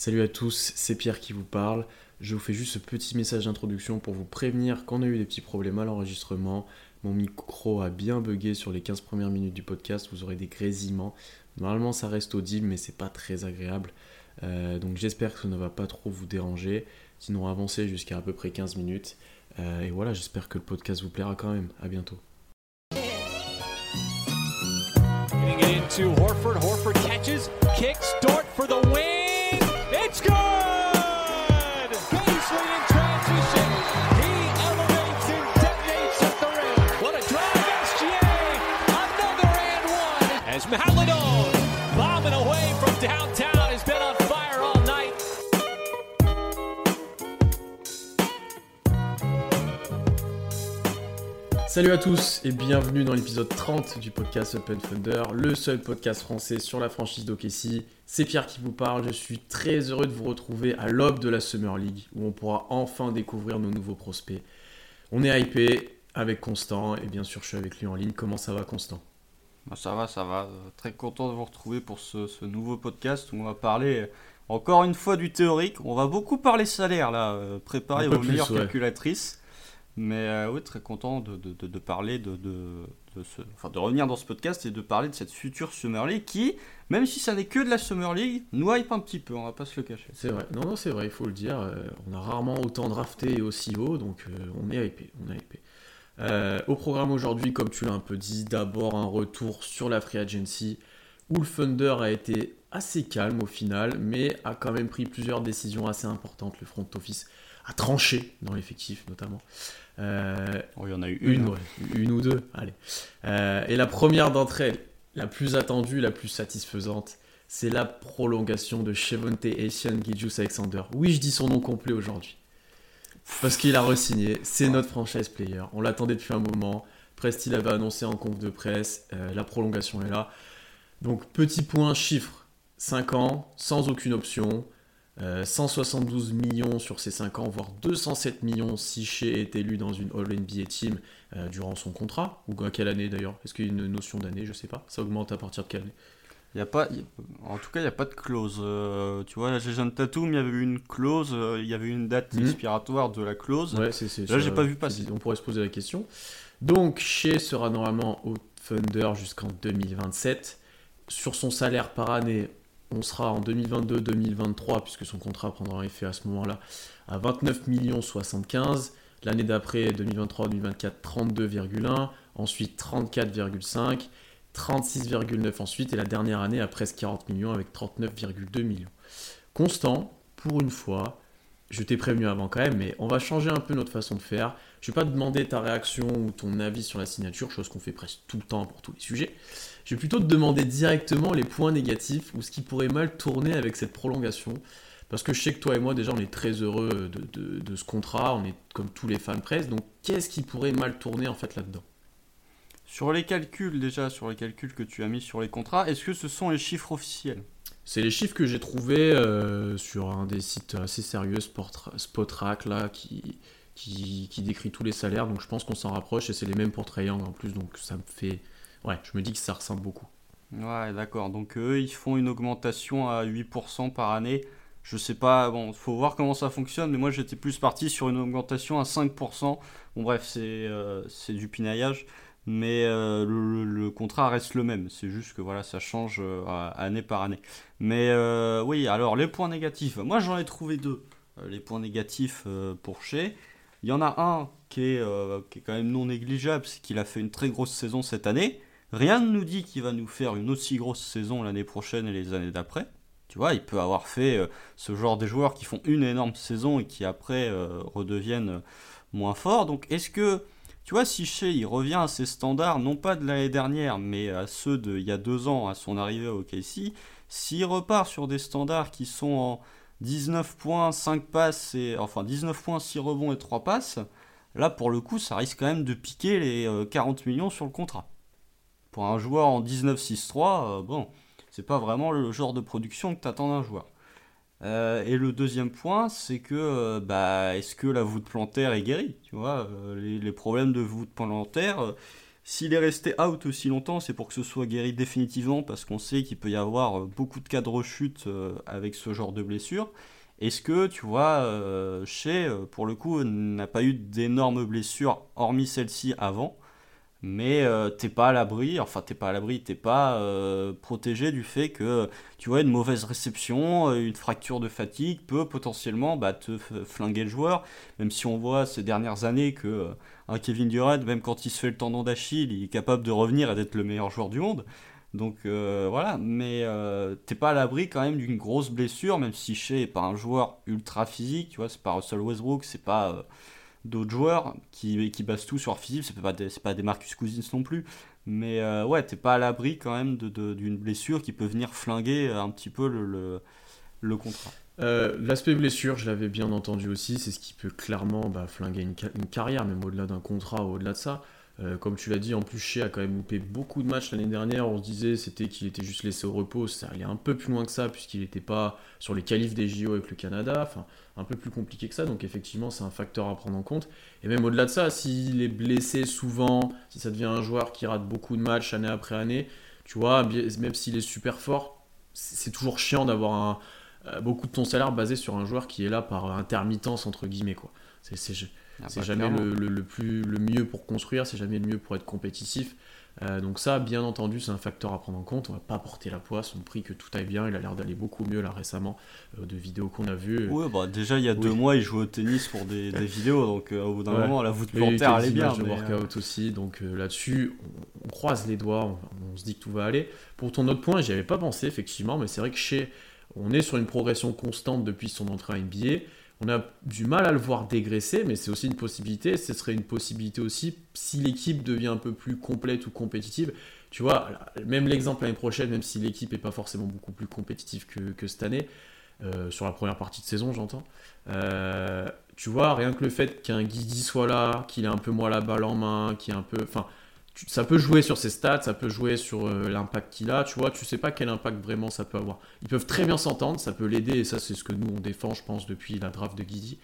Salut à tous, c'est Pierre qui vous parle. Je vous fais juste ce petit message d'introduction pour vous prévenir qu'on a eu des petits problèmes à l'enregistrement. Mon micro a bien bugué sur les 15 premières minutes du podcast, vous aurez des grésillements. Normalement ça reste audible mais c'est pas très agréable. Euh, donc j'espère que ça ne va pas trop vous déranger. Sinon avancez jusqu'à à peu près 15 minutes. Euh, et voilà, j'espère que le podcast vous plaira quand même. À bientôt. Horford. Catches, for the win. It's good! Paisley in transition. He elevates and detonates at the rim. What a drive, SGA. Another and one. As Maladon Salut à tous et bienvenue dans l'épisode 30 du podcast Open Thunder, le seul podcast français sur la franchise d'OKC. C'est Pierre qui vous parle, je suis très heureux de vous retrouver à l'aube de la Summer League où on pourra enfin découvrir nos nouveaux prospects. On est hypé avec Constant et bien sûr je suis avec lui en ligne. Comment ça va Constant? Bah, ça va, ça va. Très content de vous retrouver pour ce, ce nouveau podcast où on va parler encore une fois du théorique. On va beaucoup parler salaire là, euh, préparé aux meilleures ouais. calculatrices. Mais euh, oui, très content de, parler de, revenir dans ce podcast et de parler de cette future Summer League qui, même si ça n'est que de la Summer League, nous hype un petit peu, on va pas se le cacher. C'est vrai, non non c'est vrai, il faut le dire. euh, on a rarement autant drafté et aussi haut donc euh, on est hypé, on au programme aujourd'hui, comme tu l'as un peu dit, d'abord un retour sur la free agency où le Thunder a été assez calme au final, mais a quand même pris plusieurs décisions assez importantes. Le front office a tranché dans l'effectif notamment. Euh, Oh, il y en a eu une, une. ouais, une ou deux, allez. Euh, et la première d'entre elles, la plus attendue, la plus satisfaisante, c'est la prolongation de Chevonte Etienne Gijus Alexander. Oui, je dis son nom complet aujourd'hui. Parce qu'il a re-signé, c'est notre franchise player. On l'attendait depuis un moment. Presti l'avait annoncé en conf de presse, euh, la prolongation est là. Donc, petit point, chiffre 5 ans, sans aucune option. Euh, 172 millions sur ces 5 ans, voire 207 millions si Shea est élu dans une All-NBA team euh, durant son contrat, ou à quelle année d'ailleurs? Est-ce qu'il y a une notion d'année? Je sais pas. Ça augmente à partir de quelle année? Y a pas, il y a- en tout cas, il n'y a pas de clause. Euh, tu vois, la Jason Tatum, il y avait eu une clause, euh, il y avait une date Mhm. expiratoire de la clause. Ouais, c'est, c'est Là, j'ai pas vu passer. On pourrait se poser la question. Donc, Shea sera normalement au Thunder jusqu'en 2027. Sur son salaire par année, on sera en 2022-2023, puisque son contrat prendra effet à ce moment-là, à 29 millions 75. L'année d'après, 2023-2024, 32,1. Ensuite, 34,5. 36,9 ensuite. Et la dernière année, à presque 40 millions, avec 39,2 millions. Constant, pour une fois, je t'ai prévenu avant quand même, mais on va changer un peu notre façon de faire. Je vais pas te demander ta réaction ou ton avis sur la signature, chose qu'on fait presque tout le temps pour tous les sujets. Je vais plutôt te demander directement les points négatifs ou ce qui pourrait mal tourner avec cette prolongation? Parce que je sais que toi et moi, déjà, on est très heureux de, de- de ce contrat, on est comme tous les fans presse. Donc, qu'est-ce qui pourrait mal tourner en fait là-dedans? Sur les calculs, déjà, sur les calculs que tu as mis sur les contrats, est-ce que ce sont les chiffres officiels? C'est les chiffres que j'ai trouvés euh, sur un des sites assez sérieux, Spotrac, là, qui, qui, qui décrit tous les salaires. Donc, je pense qu'on s'en rapproche et c'est les mêmes pour Triangle en plus. Donc, ça me fait. Ouais, je me dis que ça ressemble beaucoup. Ouais, d'accord. Donc eux, ils font une augmentation à 8% par année. Je sais pas, bon, faut voir comment ça fonctionne, mais moi j'étais plus parti sur une augmentation à 5%. Bon, bref, c'est euh, du pinaillage, mais euh, le, contrat reste le même. C'est juste que voilà, ça change euh, année par année. Mais euh, oui, alors les points négatifs. Moi j'en ai trouvé deux. Les points négatifs pour Shea. Il y en a un qui est, qui est quand même non négligeable, c'est qu'il a fait une très grosse saison cette année. Rien ne nous dit qu'il va nous faire une aussi grosse saison l'année prochaine et les années d'après. Tu vois, il peut avoir fait euh, ce genre de joueurs qui font une énorme saison et qui après euh, redeviennent euh, moins forts. Donc est-ce que, tu vois, si Shea il revient à ses standards, non pas de l'année dernière, mais à ceux d'il y a deux ans, à son arrivée au KC, s'il repart sur des standards qui sont en 19 points, 5 passes, et, enfin 19 points, 6 rebonds et 3 passes, là pour le coup ça risque quand même de piquer les euh, 40 millions sur le contrat. Pour un joueur en 19-6-3, euh, bon, c'est pas vraiment le genre de production que t'attends d'un joueur. Euh, et le deuxième point, c'est que, euh, bah, est-ce que la voûte plantaire est guérie Tu vois, euh, les, problèmes de voûte plantaire, S'il est resté out aussi longtemps, c'est pour que ce soit guéri définitivement, parce qu'on sait qu'il peut y avoir beaucoup de cas de rechute avec ce genre de blessure. Est-ce que, tu vois, chez, pour le coup, n'a pas eu d'énormes blessures, hormis celle-ci avant mais euh, t'es pas à l'abri, enfin t'es pas à l'abri, t'es pas euh, protégé du fait que tu vois une mauvaise réception, euh, une fracture de fatigue peut potentiellement bah, te flinguer le joueur, même si on voit ces dernières années que un Kevin Durant, même quand il se fait le tendon d'Achille, il est capable de revenir et d'être le meilleur joueur du monde. Donc voilà, mais t'es pas à l'abri quand même d'une grosse blessure, même si Shea pas un joueur ultra physique, tu vois, c'est pas Russell Westbrook, c'est pas d'autres joueurs qui, qui basent tout sur physique, c'est pas, des, pas des Marcus Cousins non plus, mais euh, ouais, t'es pas à l'abri quand même d'une de, blessure qui peut venir flinguer un petit peu le, le, contrat. Euh, l'aspect blessure, je l'avais bien entendu aussi, c'est ce qui peut clairement bah, flinguer une, une, carrière, même au-delà d'un contrat, au-delà de ça. Euh, comme tu l'as dit, en plus, Shea a quand même loupé beaucoup de matchs l'année dernière. On se disait c'était qu'il était juste laissé au repos. Ça allait un peu plus loin que ça, puisqu'il n'était pas sur les qualifs des JO avec le Canada. Enfin, un peu plus compliqué que ça. Donc, effectivement, c'est un facteur à prendre en compte. Et même au-delà de ça, s'il est blessé souvent, si ça devient un joueur qui rate beaucoup de matchs année après année, tu vois, même s'il est super fort, c'est toujours chiant d'avoir euh, beaucoup de ton salaire basé sur un joueur qui est là par intermittence, entre guillemets. quoi. C'est c'est jamais le, plus, le mieux pour construire, c'est jamais le mieux pour être compétitif. Euh, donc ça, bien entendu, c'est un facteur à prendre en compte. On va pas porter la poisse, on prie que tout aille bien. Il a l'air d'aller beaucoup mieux là récemment, euh, de vidéos qu'on a vues. Oui, bah, déjà il y a deux mois, il jouait au tennis pour des, vidéos, donc euh, au bout d'un moment, la voûte plantaire allait bien. de workout aussi, donc là-dessus, on, croise les doigts, on, se dit que tout va aller. Pour ton autre point, j'y avais pas pensé effectivement, mais c'est vrai que chez, on est sur une progression constante depuis son entrée à NBA on a du mal à le voir dégraisser, mais c'est aussi une possibilité. Ce serait une possibilité aussi si l'équipe devient un peu plus complète ou compétitive. Tu vois, même l'exemple l'année prochaine, même si l'équipe n'est pas forcément beaucoup plus compétitive que, cette année, euh, sur la première partie de saison, j'entends. Euh, tu vois, rien que le fait qu'un Guidi soit là, qu'il ait un peu moins la balle en main, qu'il ait un peu. Enfin, ça peut jouer sur ses stats, ça peut jouer sur euh, l'impact qu'il a, tu vois, tu sais pas quel impact vraiment ça peut avoir. Ils peuvent très bien s'entendre, ça peut l'aider, et ça c'est ce que nous on défend, je pense, depuis la draft de Guidi.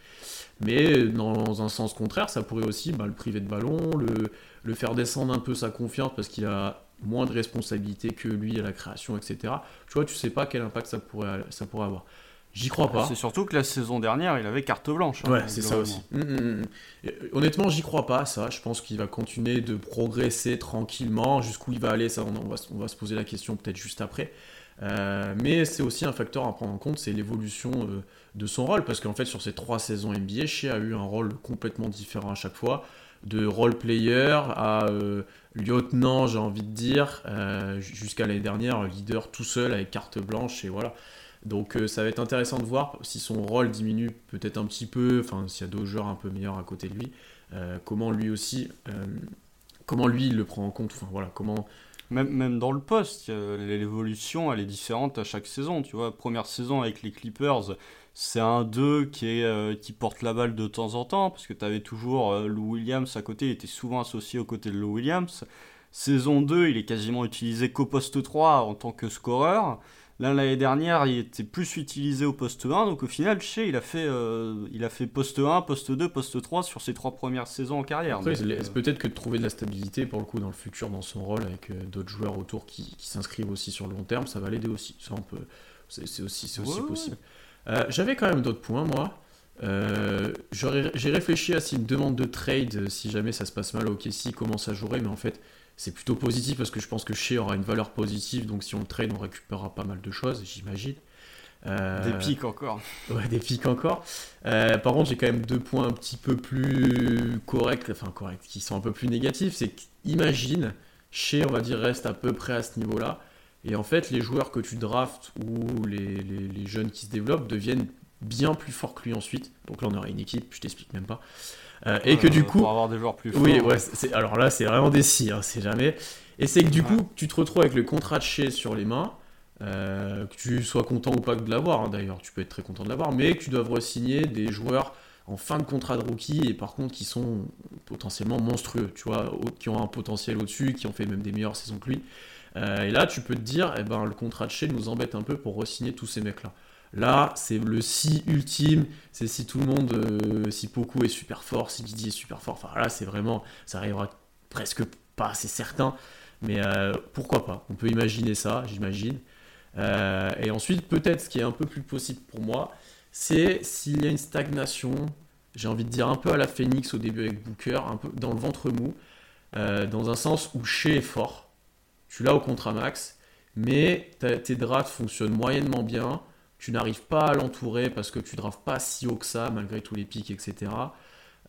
Mais dans un sens contraire, ça pourrait aussi bah, le priver de ballon, le, faire descendre un peu sa confiance parce qu'il a moins de responsabilités que lui à la création, etc. Tu vois, tu sais pas quel impact ça pourrait avoir. J'y crois pas. C'est surtout que la saison dernière, il avait carte blanche. Hein, ouais, c'est ça aussi. Hum, hum, hum. Honnêtement, j'y crois pas, ça. Je pense qu'il va continuer de progresser tranquillement. Jusqu'où il va aller, ça, on, va, on va, se poser la question peut-être juste après. Euh, mais c'est aussi un facteur à prendre en compte, c'est l'évolution euh, de son rôle. Parce qu'en fait, sur ces trois saisons NBA, Shea a eu un rôle complètement différent à chaque fois. De role player à euh, lieutenant, j'ai envie de dire, jusqu'à l'année dernière, leader tout seul avec carte blanche. Et voilà. Donc euh, ça va être intéressant de voir si son rôle diminue peut-être un petit peu, enfin s'il y a d'autres joueurs un peu meilleurs à côté de lui, euh, comment lui aussi, euh, comment lui il le prend en compte, enfin voilà, comment... Même, même dans le poste, l'évolution elle est différente à chaque saison, tu vois, première saison avec les Clippers, c'est un 2 qui, est, qui porte la balle de temps en temps, parce que tu avais toujours Lou Williams à côté, il était souvent associé aux côtés de Lou Williams. Saison 2, il est quasiment utilisé qu'au poste 3 en tant que scoreur. Là, l'année dernière, il était plus utilisé au poste 1, donc au final, chez il a fait, euh, il a fait poste 1, poste 2, poste 3 sur ses trois premières saisons en carrière. Euh, peut-être que de trouver de la stabilité pour le coup dans le futur dans son rôle avec euh, d'autres joueurs autour qui, s'inscrivent aussi sur le long terme, ça va l'aider aussi. Ça, on peut, c'est aussi, aussi possible. J'avais quand même d'autres points, moi. J'ai réfléchi à si une demande de trade, si jamais ça se passe mal au KC, comment ça jouerait, mais en fait, c'est plutôt positif parce que je pense que Shea aura une valeur positive, donc si on le trade, on récupérera pas mal de choses, j'imagine. Euh, des pics encore. Ouais, des pics encore. Euh, par contre, j'ai quand même deux points un petit peu plus corrects, enfin corrects, qui sont un peu plus négatifs. C'est qu'imagine, Shea, on va dire, reste à peu près à ce niveau-là. Et en fait, les joueurs que tu draftes ou les, les, les, jeunes qui se développent deviennent bien plus forts que lui ensuite. Donc là, on aurait une équipe, je t'explique même pas. Euh, et que du coup. Pour avoir des joueurs plus forts. Oui, ouais, alors là, c'est vraiment des si, hein, c'est jamais. Et c'est que du coup, tu te retrouves avec le contrat de chez sur les mains. Euh, que tu sois content ou pas de l'avoir, hein, d'ailleurs, tu peux être très content de l'avoir, mais que tu dois signer des joueurs en fin de contrat de rookie et par contre qui sont potentiellement monstrueux, tu vois, qui ont un potentiel au-dessus, qui ont fait même des meilleures saisons que lui. Euh, et là, tu peux te dire, eh ben, le contrat de chez nous embête un peu pour re-signer tous ces mecs-là. Là, c'est le si ultime, c'est si tout le monde, euh, si Poku est super fort, si Didier est super fort. Enfin là, c'est vraiment, ça arrivera presque pas assez certain, mais euh, pourquoi pas? On peut imaginer ça, j'imagine. Euh, et ensuite, peut-être ce qui est un peu plus possible pour moi, c'est s'il y a une stagnation, j'ai envie de dire un peu à la Phoenix au début avec Booker, un peu dans le ventre mou, dans un sens où Shea est fort, tu l'as au contrat max, mais tes drafts fonctionnent moyennement bien, tu n'arrives pas à l'entourer parce que tu drafts pas si haut que ça, malgré tous les pics, etc.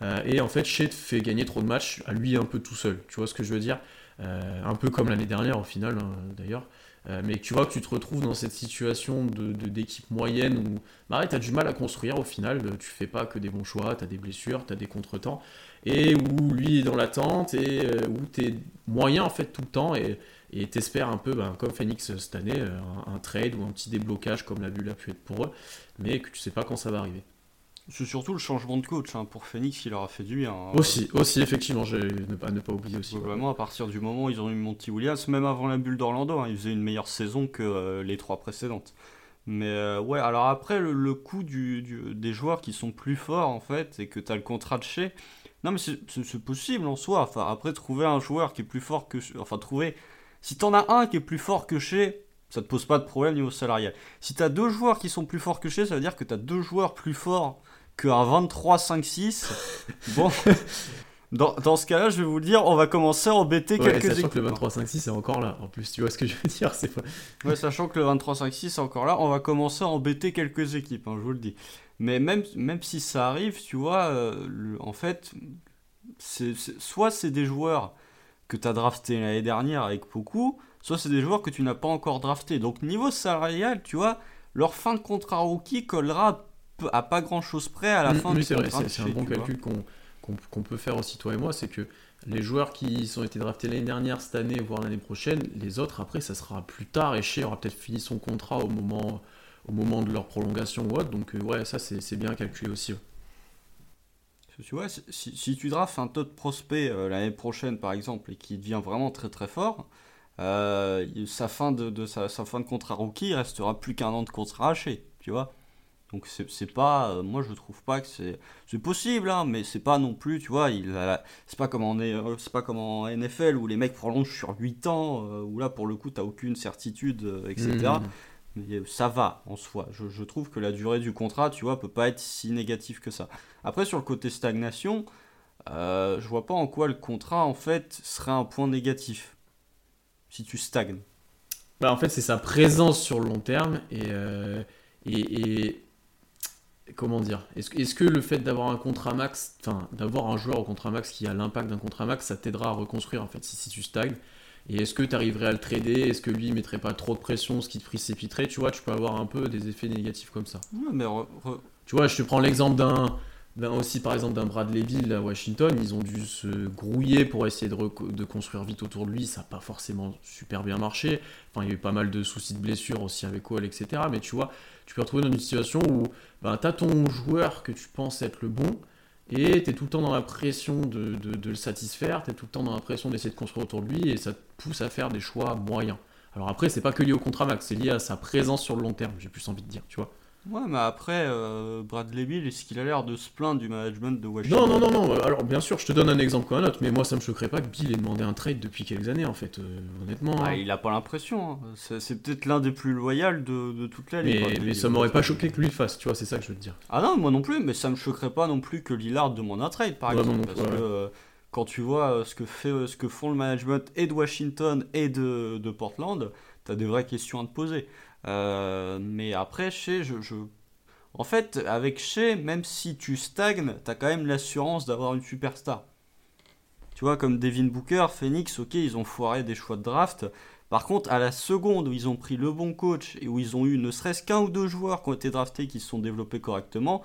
Euh, et en fait, Shea te fait gagner trop de matchs à lui un peu tout seul. Tu vois ce que je veux dire? Euh, Un peu comme l'année dernière au final, hein, d'ailleurs. Euh, mais tu vois que tu te retrouves dans cette situation d'équipe de, moyenne où bah, tu as du mal à construire au final, tu fais pas que des bons choix, tu des blessures, tu as des contretemps, et où lui est dans l'attente, et où tu es moyen en fait tout le temps, et t'espères un peu, bah, comme Phoenix cette année, un, un, trade ou un petit déblocage comme la bulle a pu être pour eux, mais que tu sais pas quand ça va arriver. C'est surtout le changement de coach hein, pour Phoenix qui leur a fait du bien. Hein. Aussi, aussi effectivement, je ne pas, ne pas oublier aussi. Vraiment, à partir du moment où ils ont eu Monty Williams, même avant la bulle d'Orlando, hein, ils faisaient une meilleure saison que euh, les trois précédentes. Mais euh, ouais, alors après, le, coup du, des joueurs qui sont plus forts, en fait, et que tu as le contrat de chez. Non, mais c'est possible en soi. Enfin, après, trouver un joueur qui est plus fort que. Enfin, trouver. Si t'en as un qui est plus fort que chez, ça te pose pas de problème niveau salarial. Si tu as deux joueurs qui sont plus forts que chez, ça veut dire que tu as deux joueurs plus forts qu'un 23-5-6. bon, dans, dans, ce cas-là, je vais vous le dire, on va commencer à embêter ouais, quelques sachant que le 23-5-6 est encore là. En plus, tu vois ce que je veux dire c'est pas... Ouais, sachant que le 23-5-6 est encore là, on va commencer à embêter quelques équipes, hein, je vous le dis. Mais même, même si ça arrive, tu vois, euh, en fait, c'est soit c'est des joueurs que tu as draftés l'année dernière avec beaucoup, soit c'est des joueurs que tu n'as pas encore draftés. Donc niveau salarial, tu vois, leur fin de contrat rookie collera à pas grand chose près à la mm, fin oui, c'est vrai, c'est un bon calcul qu'on peut faire aussi, toi et moi, c'est que les joueurs qui ont été draftés l'année dernière, cette année, voire l'année prochaine, les autres, après, ça sera plus tard, et Shea aura peut-être fini son contrat au moment, au moment de leur prolongation ou autre, donc euh, ouais, ça c'est bien calculé aussi. Si, tu drafts un de prospect euh, l'année prochaine, par exemple, et qui devient vraiment très très fort, euh, sa, fin de, sa, fin de contrat rookie il restera plus qu'un an de contrat haché, tu vois. Donc c'est pas, euh, moi je trouve pas que c'est, possible, hein, mais c'est pas non plus, tu vois, c'est pas comme en euh, NFL où les mecs prolongent sur 8 ans, euh, où là pour le coup t'as aucune certitude, etc. Ça va en soi. Je, trouve que la durée du contrat, tu vois, peut pas être si négative que ça. Après sur le côté stagnation, je vois pas en quoi le contrat en fait serait un point négatif si tu stagnes. Bah en fait c'est sa présence sur le long terme et, et, et comment dire Est-ce que le fait d'avoir un contrat max, enfin d'avoir un joueur au contrat max qui a l'impact d'un contrat max, ça t'aidera à reconstruire en fait si, tu stagnes? Et est-ce que tu arriverais à le trader? Est-ce que lui mettrait pas trop de pression, ce qui te précipiterait? Tu vois, tu peux avoir un peu des effets négatifs comme ça. mais Tu vois, je te prends l'exemple d'un aussi par exemple d'un Bradley Bill à Washington, ils ont dû se grouiller pour essayer de, de construire vite autour de lui, ça n'a pas forcément super bien marché. Enfin, il y a eu pas mal de soucis de blessures aussi avec Wall, etc. Mais tu vois, tu peux retrouver dans une situation où ben, tu as ton joueur que tu penses être le bon, et tu es tout le temps dans la pression de, de, le satisfaire, tu es tout le temps dans la pression d'essayer de construire autour de lui, et ça te pousse à faire des choix moyens. Alors après, c'est pas que lié au contrat max, c'est lié à sa présence sur le long terme, j'ai plus envie de dire, tu vois. Ouais, mais après, euh, Bradley Bill, est-ce qu'il a l'air de se plaindre du management de Washington? Non, non, non, non. Alors, bien sûr, je te donne un exemple comme un autre, mais moi, ça me choquerait pas que Bill ait demandé un trade depuis quelques années, en fait, euh, honnêtement. Ah, il a pas l'impression. Hein. C'est, peut-être l'un des plus loyaux de, de toute la ligue. Mais, mais ça m'aurait pas choqué que lui le fasse, tu vois, c'est ça que je veux te dire. Ah non, moi non plus, mais ça me choquerait pas non plus que Lillard demande un trade, par exemple. parce que euh, quand tu vois ce que, fait, ce que font le management et de Washington et de, de Portland, t'as des vraies questions à te poser. Mais après, je, je, je en fait, avec Shea, même si tu stagnes, t'as quand même l'assurance d'avoir une superstar. Tu vois, comme Devin Booker, Phoenix, ok, ils ont foiré des choix de draft. Par contre, à la seconde où ils ont pris le bon coach et où ils ont eu ne serait-ce qu'un ou deux joueurs qui ont été draftés qui se sont développés correctement,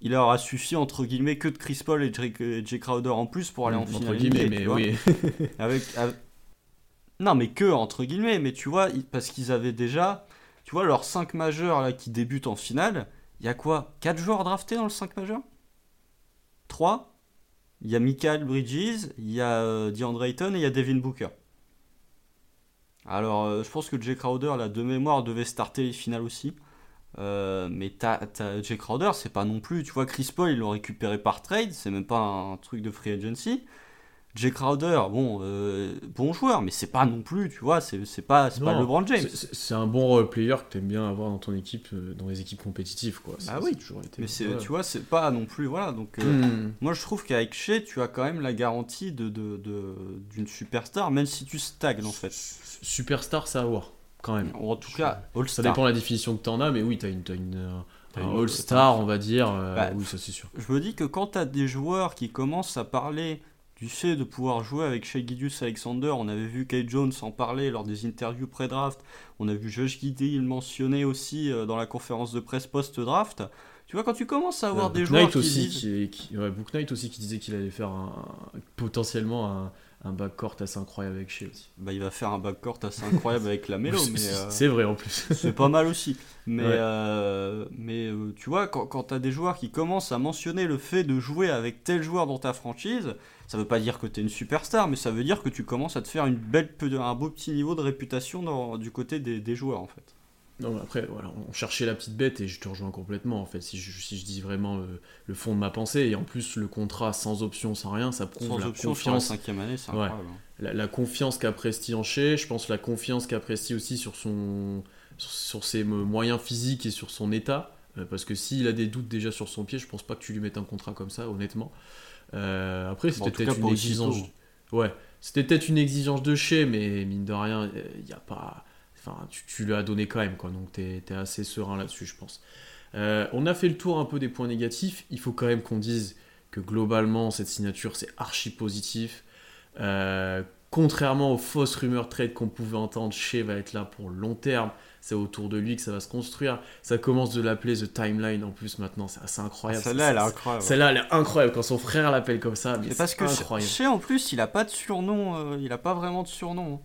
il leur a suffi entre guillemets que de Chris Paul et Jay, Crowder en plus pour aller en finale. Entre guillemets, mais oui. avec, Non, mais que entre guillemets, mais tu vois, parce qu'ils avaient déjà, tu vois, leurs 5 majeurs là qui débutent en finale, il y a quoi 4 joueurs draftés dans le 5 majeur 3 Il y a Michael Bridges, il y a euh, DeAndre Ayton et il y a Devin Booker. Alors, euh, je pense que Jay Crowder, là, de mémoire, devait starter les finales aussi. Euh, mais t'as, Jay Crowder, c'est pas non plus. Tu vois, Chris Paul, ils l'ont récupéré par trade, c'est même pas un truc de free agency. Jay Crowder, bon, euh, bon joueur, mais c'est pas non plus, tu vois, c'est pas, c'est pas Non, LeBron James. c'est- un bon role player que t'aimes bien avoir dans ton équipe, euh, dans les équipes compétitives, quoi. Ah oui, toujours été. Mais tu vois, c'est pas non plus, voilà. Donc, euh, Hmm. moi je trouve qu'avec Shea, tu as quand même la garantie de, de, de- d'une superstar, même si tu stagnes en fait. Superstar, ça à voir, quand même. En tout cas, Ça dépend de la définition que t'en as, mais oui, t'as une, t'as une, un All-Star, on va dire. Bah, oui, ça c'est sûr. Je me dis que quand tu as des joueurs qui commencent à parler du fait de pouvoir jouer avec Shea Gidius Alexander, on avait vu Kay Jones en parler lors des interviews pré-draft, on a vu Josh Giddey le mentionner aussi euh, dans la conférence de presse post-draft. Tu vois, quand tu commences à avoir Euh, des Book joueurs Knight qui aussi, disent... qui, qui- ouais, Book Knight aussi qui disait qu'il allait faire un, potentiellement un, un backcourt assez incroyable avec Shea aussi. Bah, il va faire un backcourt assez incroyable avec la mais... euh, C'est vrai en plus. C'est pas mal aussi. Mais, Ouais. euh, mais euh, tu vois, quand, quand tu as des joueurs qui commencent à mentionner le fait de jouer avec tel joueur dans ta franchise, ça veut pas dire que tu es une superstar, mais ça veut dire que tu commences à te faire une belle, un beau petit niveau de réputation dans- du côté des, des joueurs en fait. Non, mais après, voilà, on cherchait la petite bête et je te rejoins complètement en fait. Si je, si je dis vraiment le, le fond de ma pensée, et en plus le contrat sans option, sans rien, ça prouve Sans la option sur la confiance, cinquième année, c'est Ouais. incroyable. la, la confiance qu'a Presti en Shea, je pense la confiance qu'a Presti aussi sur, son, sur, sur ses mo- moyens physiques et sur son état. Euh, parce que s'il a des doutes déjà sur son pied, je pense pas que tu lui mettes un contrat comme ça, honnêtement. Euh, après, c'était peut-être une exigence. Ouais, c'était peut-être une exigence de Shea, mais mine de rien, il n'y a pas. Enfin, tu, tu lui as donné quand même, quoi. Donc, tu es, assez serein là-dessus, je pense. Euh, on a fait le tour un peu des points négatifs. Il faut quand même qu'on dise que globalement, cette signature, c'est archi positif. Euh, contrairement aux fausses rumeurs trade qu'on pouvait entendre, Shea va être là pour long terme. C'est autour de lui que ça va se construire. Ça commence de l'appeler The Timeline en plus maintenant. C'est assez incroyable. Celle-là, elle est incroyable. Celle-là, elle est incroyable. Quand son frère l'appelle comme ça, mais C'est parce que incroyable. chez en plus, il a pas de surnom, euh, il a pas vraiment de surnom. hein.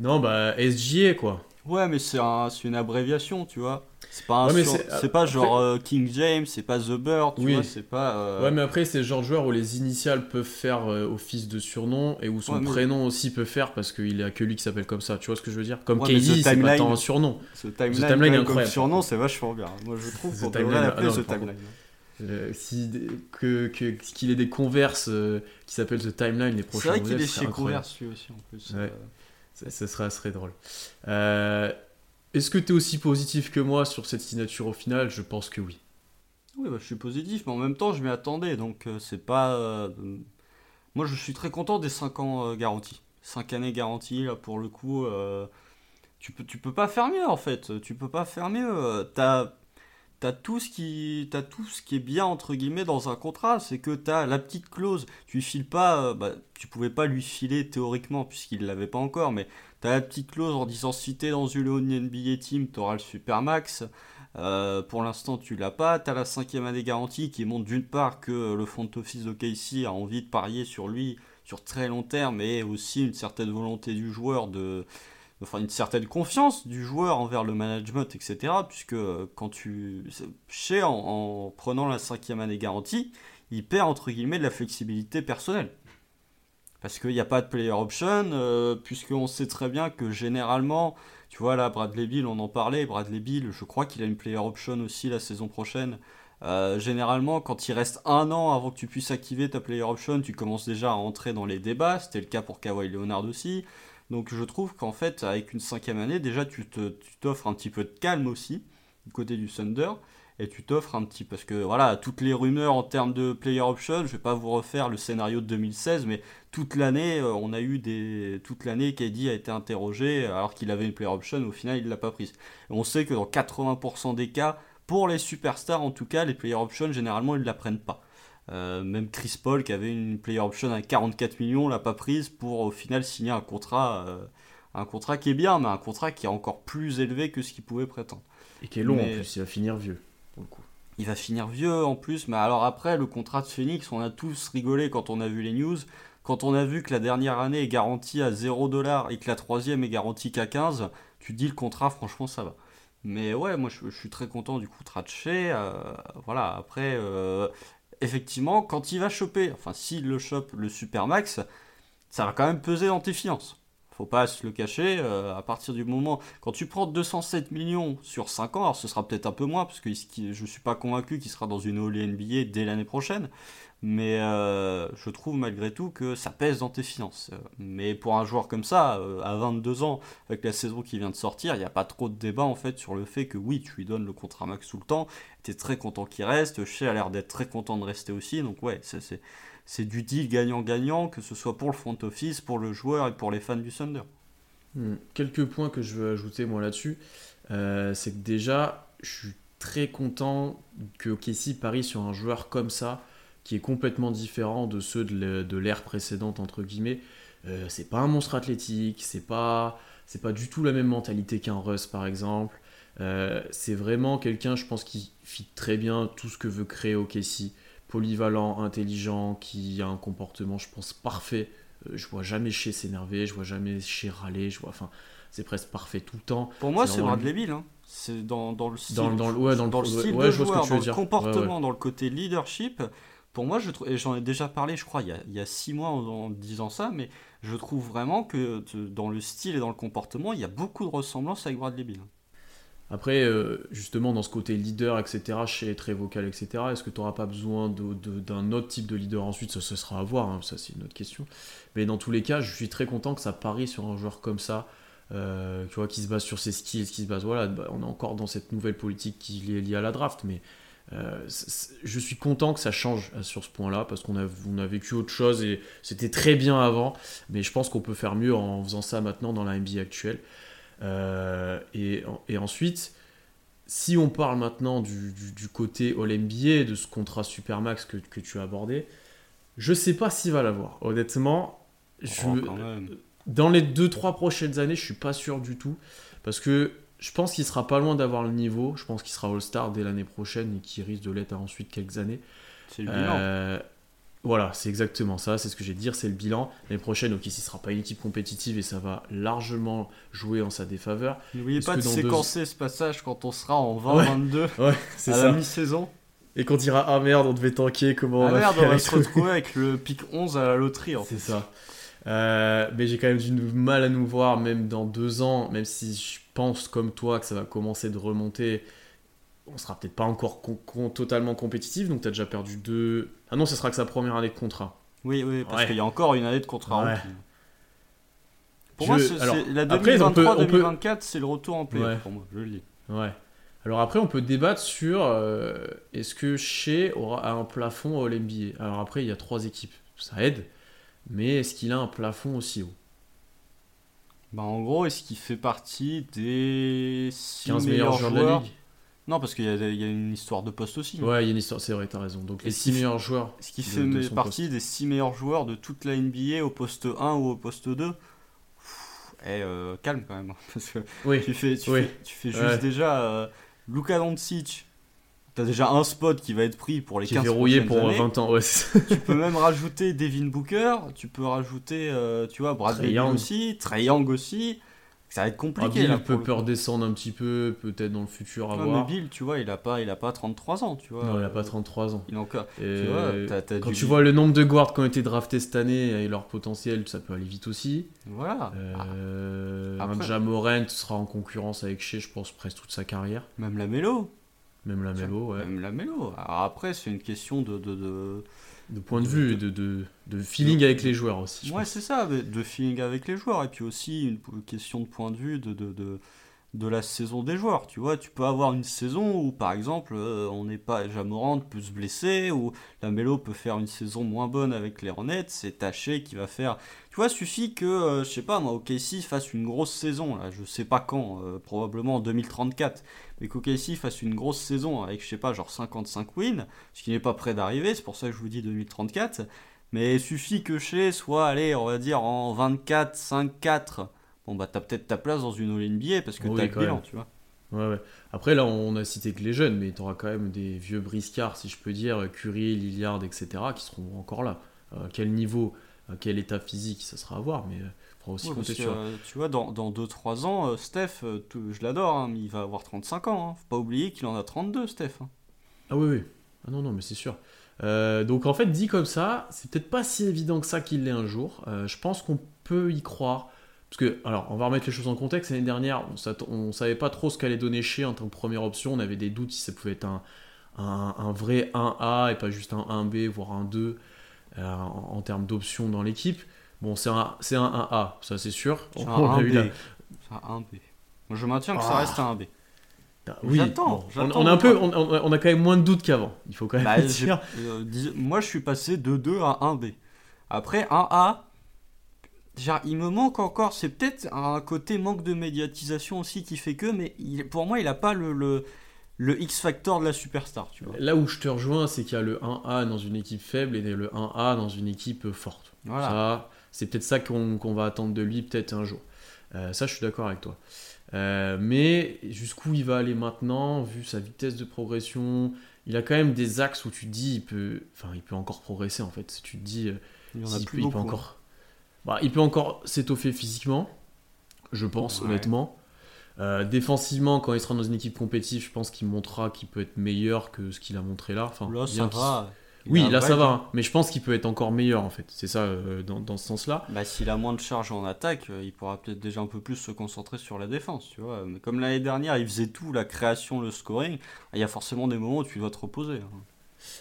Non, bah, SGA, quoi. Ouais, mais c'est un- c'est une abréviation, tu vois. C'est pas, Ouais, c'est- c'est après- genre euh, King James, c'est pas The Bird, tu Oui. vois, c'est pas. euh, Ouais, mais après, c'est genre joueur où les initiales peuvent faire euh, office de surnom et où son Ouais, mais- prénom aussi peut faire parce qu'il a que lui qui s'appelle comme ça. Tu vois ce que je veux dire? Comme Ouais, KD, c'est pas Timeline- tant un surnom. Ce timeline, quand Timeline est même, comme surnom, c'est vachement bien. Moi, je trouve qu'on devrait l'appeler ah The par Timeline. Euh, si, que, que- qu'il ait des converses euh, qui s'appellent The Timeline les C'est prochains vrai qu'il est ce chez. Converse, lui aussi, en plus. Ouais. Euh, Ça, ça serait, drôle. Euh, Est-ce que tu es aussi positif que moi sur cette signature au final? Je pense que oui. Oui, bah, je suis positif, mais en même temps, je m'y attendais, donc euh, c'est pas. euh, Moi, je suis très content des 5 ans garantis. 5 années garanties, là, pour le coup. Tu peux, tu peux pas faire mieux, en fait. Tu peux pas faire mieux. T'as. T'as tout, ce qui, t'as tout ce qui est bien, entre guillemets, dans un contrat. C'est que t'as la petite clause. Tu lui files pas. euh, bah, tu pouvais pas lui filer théoriquement, puisqu'il l'avait pas encore. Mais t'as la petite clause en disant si t'es dans une NBA team, t'auras le Supermax. Euh, pour l'instant, tu l'as pas. Tu as la cinquième année garantie qui montre d'une part que le front office de KC a envie de parier sur lui sur très long terme et aussi une certaine volonté du joueur de. Enfin, une certaine confiance du joueur envers le management, etc. Puisque euh, quand tu. Chez, en, en prenant la cinquième année garantie, il perd entre guillemets de la flexibilité personnelle. Parce qu'il n'y a pas de player option, euh, puisqu'on sait très bien que généralement, tu vois là, Bradley Bill, on en parlait, Bradley Bill, je crois qu'il a une player option aussi la saison prochaine. Euh, généralement, quand il reste un an avant que tu puisses activer ta player option, tu commences déjà à entrer dans les débats. C'était le cas pour Kawhi Leonard aussi. Donc je trouve qu'en fait, avec une cinquième année, déjà tu t'offres un petit peu de calme aussi du côté du Thunder. Et tu t'offres un petit. Parce que voilà, toutes les rumeurs en termes de player option, je vais pas vous refaire le scénario de 2016, mais toute l'année, euh, on a eu des. Toute l'année, KD a été interrogé alors qu'il avait une player option, au final, il l'a pas prise. On sait que dans 80% des cas, pour les superstars en tout cas, les player options, généralement, ils ne la prennent pas. Euh, même Chris Paul, qui avait une player option à 44 millions, l'a pas prise pour au final signer un contrat. euh, un contrat qui est bien, mais un contrat qui est encore plus élevé que ce qu'il pouvait prétendre. Et qui est long Mais- en plus, il va finir vieux. Pour le coup. Il va finir vieux en plus, mais alors après, le contrat de Phoenix, on a tous rigolé quand on a vu les news. Quand on a vu que la dernière année est garantie à 0$ et que la troisième est garantie qu'à 15, tu te dis le contrat, franchement, ça va. Mais ouais, moi je, je suis très content du contrat de chez. euh, voilà, après, euh, effectivement, quand il va choper, enfin s'il le chope le Supermax, ça va quand même peser dans tes finances. faut pas se le cacher, euh, à partir du moment, quand tu prends 207 millions sur 5 ans, alors ce sera peut-être un peu moins, parce que je suis pas convaincu qu'il sera dans une All NBA dès l'année prochaine, mais euh, je trouve malgré tout que ça pèse dans tes finances. Mais pour un joueur comme ça, euh, à 22 ans, avec la saison qui vient de sortir, il n'y a pas trop de débat en fait sur le fait que oui, tu lui donnes le contrat max tout le temps, tu très content qu'il reste, Shea a l'air d'être très content de rester aussi, donc ouais, c'est c'est du deal gagnant-gagnant, que ce soit pour le front office, pour le joueur et pour les fans du Thunder. Hmm. Quelques points que je veux ajouter moi là-dessus, euh, c'est que déjà, je suis très content que Casey parie sur un joueur comme ça, qui est complètement différent de ceux de l'ère précédente, entre guillemets. Euh, c'est pas un monstre athlétique, c'est pas, c'est pas du tout la même mentalité qu'un Russ par exemple. Euh, c'est vraiment quelqu'un, je pense, qui fit très bien tout ce que veut créer OKC polyvalent, intelligent, qui a un comportement, je pense, parfait. Euh, je vois jamais chez s'énerver, je vois jamais chez râler, je vois, enfin, c'est presque parfait tout le temps. Pour moi, c'est Bradley Bill. Hein. C'est dans, dans, le style, dans, dans, ouais, dans, le, style de joueur, dans le comportement, dans le côté leadership. Pour moi, j'en ai déjà parlé, je crois, il y a, il six mois en, disant ça, mais je trouve vraiment que dans le style et dans le comportement, il y a beaucoup de ressemblances avec Bradley Bill. Après, euh, justement, dans ce côté leader, etc., chez très vocal, etc., est-ce que tu n'auras pas besoin d'un autre type de leader ensuite? Ça, ce sera à voir, hein, ça c'est une autre question. Mais dans tous les cas, je suis très content que ça parie sur un joueur comme ça, euh, tu vois, qui se base sur ses skills, qui se base, voilà, bah, on est encore dans cette nouvelle politique qui est liée à la draft, mais euh, je suis content que ça change sur ce point-là, parce qu'on a, on a vécu autre chose et c'était très bien avant, mais je pense qu'on peut faire mieux en faisant ça maintenant dans la NBA actuelle. Euh, et, ensuite, si on parle maintenant du, côté All-NBA, de ce contrat Supermax que, que tu as abordé, je sais pas s'il va l'avoir. Honnêtement, je, oh, dans les 2-3 prochaines années, je suis pas sûr du tout. Parce que je pense qu'il sera pas loin d'avoir le niveau. Je pense qu'il sera All-Star dès l'année prochaine et qu'il risque de l'être ensuite quelques années. C'est le bilan. Euh, voilà, c'est exactement ça, c'est ce que j'ai dire, c'est le bilan. L'année prochaine, ok, ne sera pas une équipe compétitive et ça va largement jouer en sa défaveur. N'oubliez pas de séquencer ce passage quand on sera en 20-22 ouais, à la mi-saison. Et quand on dira ah merde, on devait tanker, comment ah on merde, on va se retrouver avec le pic 11 à la loterie. C'est ça. Euh, mais j'ai quand même du mal à nous voir, même dans deux ans, même si je pense comme toi que ça va commencer de remonter on sera peut-être pas encore totalement compétitif, donc tu as déjà perdu deux. Ah non, ce sera que sa première année de contrat. Oui, oui, parce qu'il y a encore une année de contrat. Pour moi, la 2023-2024, c'est le retour en play pour moi, je le dis. Ouais. Alors après, on peut débattre sur euh, est-ce que Shea aura un plafond All NBA. Alors après, il y a trois équipes, ça aide, mais est-ce qu'il a un plafond aussi haut? Bah en gros, est-ce qu'il fait partie des 6 meilleurs, joueurs, de la ligue non, parce qu'il y, a une histoire de poste aussi. Ouais, il y a une histoire, c'est vrai, t'as raison. Donc les 6 meilleurs joueurs. Ce qui fait partie des 6 meilleurs joueurs de toute la NBA au poste 1 ou au poste 2. Et euh, calme quand même. Hein, parce que oui. tu fais, tu fais, tu fais juste déjà euh, Luka Doncic. T'as déjà un spot qui va être pris pour les qui 15 verrouillé pour 20 ans. Ouais, tu peux même rajouter Devin Booker. Tu peux rajouter, euh, tu vois, Bradley aussi, Trey Young aussi. Ça va être compliqué. Ah, Bill peut, redescendre un petit peu, peut-être dans le futur à voir. Mais Bill, tu vois, il a pas, il a pas 33 ans, tu vois. Non, il a pas 33 ans. Il a encore. tu vois, quand tu vois le nombre de guards qui ont été draftés cette année et leur potentiel, ça peut aller vite aussi. Voilà. Euh, Après... Jamorant sera en concurrence avec Shea, je pense, presque toute sa carrière. Même la Mélo. Même la Mélo, ouais. Même la Mélo. Alors après, c'est une question de, de, de de point de vue, de, de feeling avec les joueurs aussi. Ouais, c'est ça, de feeling avec les joueurs. Et puis aussi une question de point de vue de, de, la saison des joueurs. Tu vois, tu peux avoir une saison où, par exemple, euh, on n'est pas. Jamorant peut se blesser, ou la Mélo peut faire une saison moins bonne avec les Hornets. C'est Taché qui va faire. Tu vois, suffit que, euh, je sais pas, moi, OKC fasse une grosse saison, là, je sais pas quand, euh, probablement en 2034 mais qu'OKC fasse une grosse saison avec, je sais pas, genre 55 wins, ce qui n'est pas près d'arriver, c'est pour ça que je vous dis 2034. Mais suffit que chez soit, allez, on va dire en 24, 5-4. Bon, bah, t'as peut-être ta place dans une All-NBA parce que t'as le bilan, tu vois. Ouais, ouais. Après, là, on a cité que les jeunes, mais t'auras quand même des vieux briscards, si je peux dire, Curry, Lillard, etc., qui seront encore là. À quel niveau, à quel état physique, ça sera à voir, mais euh, aussi tu vois, dans 2-3 ans, euh, Steph, euh, je l'adore, hein, mais il va avoir 35 ans. Hein. Faut pas oublier qu'il en a 32, Steph. Hein. Ah oui, oui. Ah non, non, mais c'est sûr. Euh, donc en fait, dit comme ça, c'est peut-être pas si évident que ça qu'il l'ait un jour. je pense qu'on peut y croire Parce que, alors, on va remettre les choses en contexte. L'année dernière, on, on savait pas trop ce qu'allait donner chez en tant que première option. On avait des doutes si ça pouvait être un, un, un vrai 1A et pas juste un 1B, voire un 2 euh, en, en termes d'options dans l'équipe. Bon, c'est un, c'est un 1A, ça c'est sûr. C'est On un a eu 1B. la- C'est un 1B. Moi, je maintiens que ça Ah. reste un 1B. Oui, J'attends, bon, on, j'attends on a un peu, on, a quand même moins de doutes qu'avant. Il faut quand même Bah, dire. euh, dis- moi, je suis passé de 2 à 1B. Après, 1A, genre, il me manque encore. C'est peut-être un côté manque de médiatisation aussi qui fait que, mais il- pour moi, il a pas le, le, le X-Factor de la superstar, tu vois. Là où je te rejoins, c'est qu'il y a le 1A dans une équipe faible et le 1A dans une équipe forte. Voilà. C'est peut-être ça qu'on va attendre de lui peut-être un jour. Euh, ça, je suis d'accord avec toi. Euh, mais jusqu'où il va aller maintenant, vu sa vitesse de progression, il a quand même des axes où tu te dis, il peut, enfin, il peut encore progresser en fait. Tu te dis, euh, Il en a plus il peut beaucoup. encore, Bah, il peut encore s'étoffer physiquement, je pense Ouais. honnêtement. Euh, défensivement, quand il sera dans une équipe compétitive, je pense qu'il montrera qu'il peut être meilleur que ce qu'il a montré là. Enfin, Là, ça va. Oui, là ça va, hein. mais je pense qu'il peut être encore meilleur en fait. C'est ça euh, dans, dans ce sens-là. Bah, s'il a moins de charge en attaque, euh, il pourra peut-être déjà un peu plus se concentrer sur la défense, tu vois. Mais comme l'année dernière, il faisait tout, la création, le scoring, il y a forcément des moments où tu dois te reposer. hein.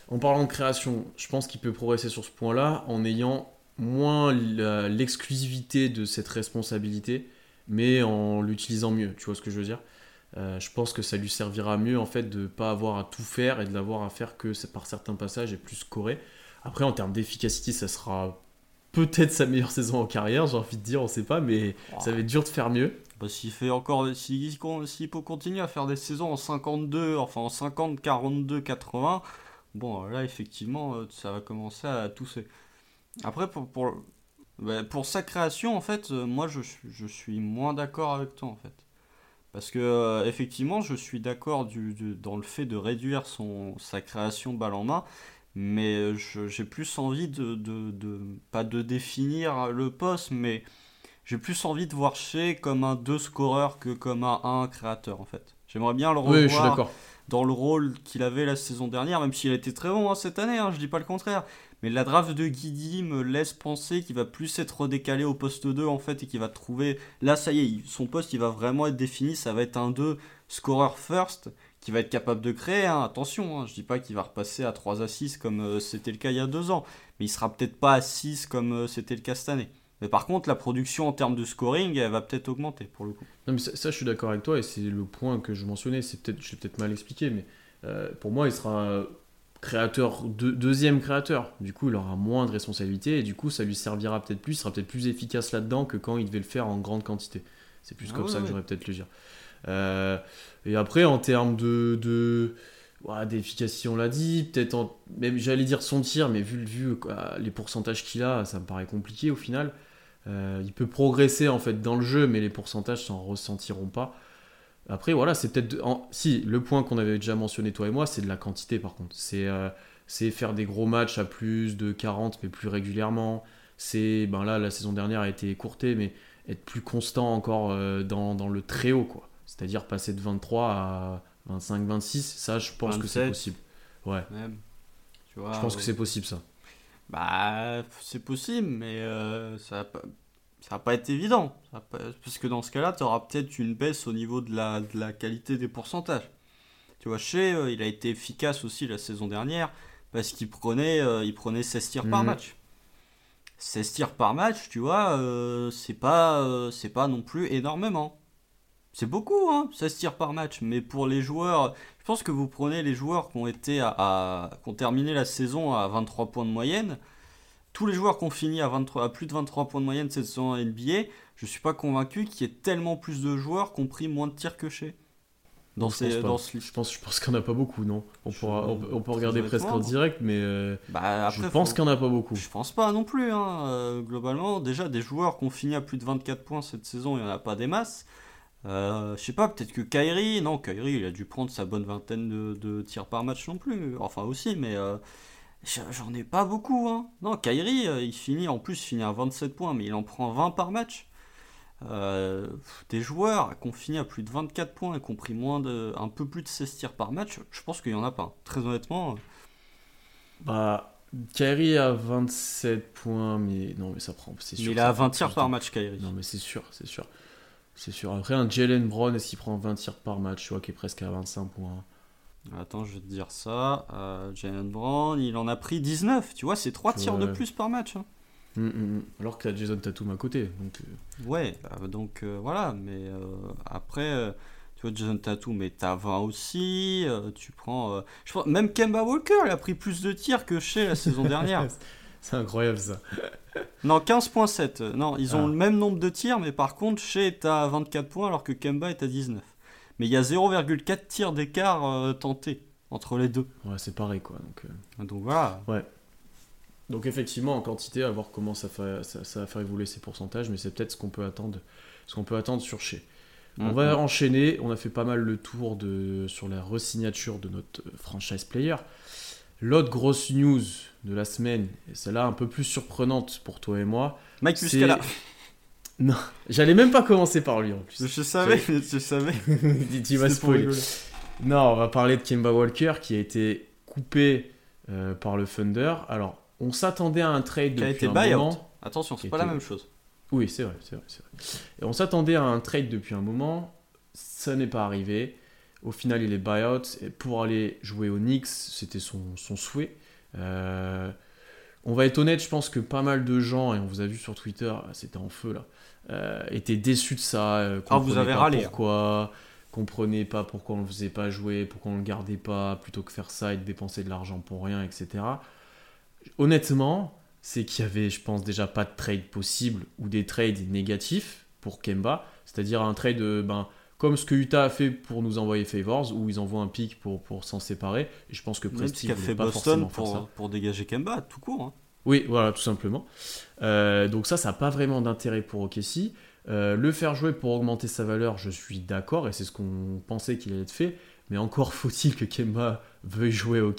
En parlant de création, je pense qu'il peut progresser sur ce point-là en ayant moins l'exclusivité de cette responsabilité, mais en l'utilisant mieux. Tu vois ce que je veux dire Euh, Je pense que ça lui servira mieux en fait de pas avoir à tout faire et de l'avoir à faire que par certains passages et plus scorer. Après, en termes d'efficacité, ça sera peut-être sa meilleure saison en carrière, j'ai envie de dire, on sait pas, mais ça va être dur de faire mieux. Bah, s'il fait encore, s'il peut continuer à faire des saisons en 52, enfin en 50, 42, 80, bon là effectivement euh, ça va commencer à tousser. Après pour, pour, bah, pour sa création en fait, euh, moi je, suis- je suis moins d'accord avec toi en fait. Parce que euh, effectivement je suis d'accord du, du- dans le fait de réduire son, sa création balle en main, mais euh, j'ai plus envie de, de, de- pas de définir le poste, mais j'ai plus envie de voir Shea comme un 2 scoreur que comme un 1 créateur en fait. J'aimerais bien le revoir Oui, je suis d'accord. dans le rôle qu'il avait la saison dernière, même s'il a été très bon hein, cette année, hein, je dis pas le contraire. Mais la draft de Guidi me laisse penser qu'il va plus être redécalé au poste 2 en fait et qu'il va trouver. Là, ça y est, son poste il va vraiment être défini, ça va être un 2 scorer first qui va être capable de créer. hein. Attention, hein, je dis pas qu'il va repasser à 3 à 6 comme euh, c'était le cas il y a deux ans, mais il sera peut-être pas à 6 comme euh, c'était le cas cette année. Mais par contre, la production en termes de scoring, elle va peut-être augmenter pour le coup. Non, mais ça, je suis d'accord avec toi, et c'est le point que je mentionnais. C'est peut-être, je l'ai peut-être mal expliqué, mais euh, pour moi, il sera créateur, deux- deuxième créateur. Du coup, il aura moins de responsabilités, et du coup, ça lui servira peut-être plus, il sera peut-être plus efficace là-dedans que quand il devait le faire en grande quantité. C'est plus Ah comme ouais, ça que ouais. j'aurais peut-être le dire. Euh, et après, en termes de, de ouais, d'efficacité, on l'a dit, peut-être, en- même j'allais dire son tir, mais vu, vu quoi, les pourcentages qu'il a, ça me paraît compliqué au final. Euh, il peut progresser en fait dans le jeu, mais les pourcentages s'en ressentiront pas. Après, voilà, c'est peut-être. en- Si, le point qu'on avait déjà mentionné, toi et moi, c'est de la quantité par contre. C'est euh, faire des gros matchs à plus de 40, mais plus régulièrement. C'est. Ben là, la saison dernière a été écourtée, mais être plus constant encore euh, dans, dans le très haut, quoi. C'est-à-dire passer de 23 à 25, 26, ça, je pense que c'est 27. possible. Ouais, Même. Tu vois, je pense que ouais. c'est possible ça. Bah, c'est possible, mais euh, ça ça va pas être évident. Ça va pas- parce que dans ce cas-là, tu auras peut-être une baisse au niveau de la, de la qualité des pourcentages. Tu vois, chez euh, il a été efficace aussi la saison dernière parce qu'il prenait, euh, il prenait 16 tirs par Mhm. match. 16 tirs par match, tu vois, euh, c'est pas, euh, c'est pas non plus énormément. C'est beaucoup, hein, 16 tirs par match, mais pour les joueurs, je pense que vous prenez les joueurs qui ont été à, à- qui ont terminé la saison à 23 points de moyenne, tous les joueurs qui ont fini à, 23, à plus de 23 points de moyenne cette saison en NBA, je suis pas convaincu qu'il y ait tellement plus de joueurs qui ont pris moins de tirs que chez. Dans, Je ces, pense pas. dans ce Je pense, je pense qu'il n'y en a pas beaucoup, non on, Je- pourra, on, peut- on peut très regarder presque en direct, mais euh, Bah, je pense faut- qu'il n'y en a pas beaucoup. Je pense pas non plus. Hein. Euh, globalement, déjà, des joueurs qui ont fini à plus de 24 points cette saison, il n'y en a pas des masses. Euh, je sais pas, peut-être que Kyrie, non, Kyrie, il a dû prendre sa bonne vingtaine de, de tirs par match non plus. Enfin, aussi, mais euh, j'en ai pas beaucoup. Hein. Non, Kyrie, euh, il finit, en plus, il finit à 27 points, mais il en prend 20 par match. Euh, des joueurs qui ont fini à plus de 24 points et qui ont pris moins de, un peu plus de 16 tirs par match, je pense qu'il y en a pas. Très honnêtement, euh, Bah, Kyrie a 27 points, mais non, mais ça prend. C'est sûr. Mais il a prend 20 plus tirs par match, Kyrie. Non, mais c'est sûr, c'est sûr. C'est sûr. Après, un Jalen Brown, est-ce qu'il prend 20 tirs par match? Tu vois, qui est presque à 25 points. Attends, je vais te dire ça. Euh, Jalen Brown, il en a pris 19. Tu vois, c'est 3 tirs de plus par match. hein. Hum, hum, hum. Alors que t'as Jason Tatum à côté. Donc, euh, Ouais, bah, donc euh, voilà. Mais euh, après, euh, tu vois, Jason Tatum, mais t'as 20 aussi. euh, tu prends. euh, je pense, même Kemba Walker, il a pris plus de tirs que chez la saison dernière. c'est incroyable ça. Non, 15.7. Euh, Non, ils ont Ah. le même nombre de tirs, mais par contre, Shea est à 24 points alors que Kemba est à 19. Mais il y a 0,4 tirs d'écart euh, tentés entre les deux. Ouais, c'est pareil quoi. Donc, euh, Donc voilà. donc effectivement, en quantité, à voir comment ça, fait, ça, ça va faire évoluer ces pourcentages, mais c'est peut-être ce qu'on peut attendre, ce qu'on peut attendre sur chez. On Mhm. va enchaîner. On a fait pas mal le tour de, sur la resignature de notre euh, franchise player. L'autre grosse news de la semaine, et celle-là un peu plus surprenante pour toi et moi. Mike Muscala. Non, j'allais même pas commencer par lui en plus. Je savais, je savais. tu spoiler. rigoler. Non, on va parler de Kemba Walker qui a été coupé euh, par le Thunder. Alors, on s'attendait à un trade Qui a depuis été un buyout. moment. Attention, c'est pas la même chose. Oui, c'est vrai, c'est vrai, c'est vrai. Et on s'attendait à un trade depuis un moment. Ça n'est pas arrivé. Au final, il est buyout. Et pour aller jouer aux Knicks, c'était son, son souhait. Euh, on va être honnête, je pense que pas mal de gens, et on vous a vu sur Twitter, c'était en feu là, euh, étaient déçus de ça. euh, Ah, vous comprenaient avez pas râlé, hein. Pourquoi Comprenaient pas pourquoi on le faisait pas jouer, pourquoi on le gardait pas, plutôt que faire ça et de dépenser de l'argent pour rien, etc. Honnêtement, c'est qu'il y avait, je pense, déjà pas de trade possible ou des trades négatifs pour Kemba, c'est-à-dire un trade ben, comme ce que Utah a fait pour nous envoyer Favors, où ils envoient un pic pour, pour s'en séparer. Et je pense que Presti fait pas Boston forcément faire ça. pour, pour dégager Kemba, tout court. hein. Oui, voilà, tout simplement. Euh, donc ça, ça n'a pas vraiment d'intérêt pour OKC. Euh, le faire jouer pour augmenter sa valeur, je suis d'accord, et c'est ce qu'on pensait qu'il allait être fait. Mais encore faut-il que Kemba veuille jouer au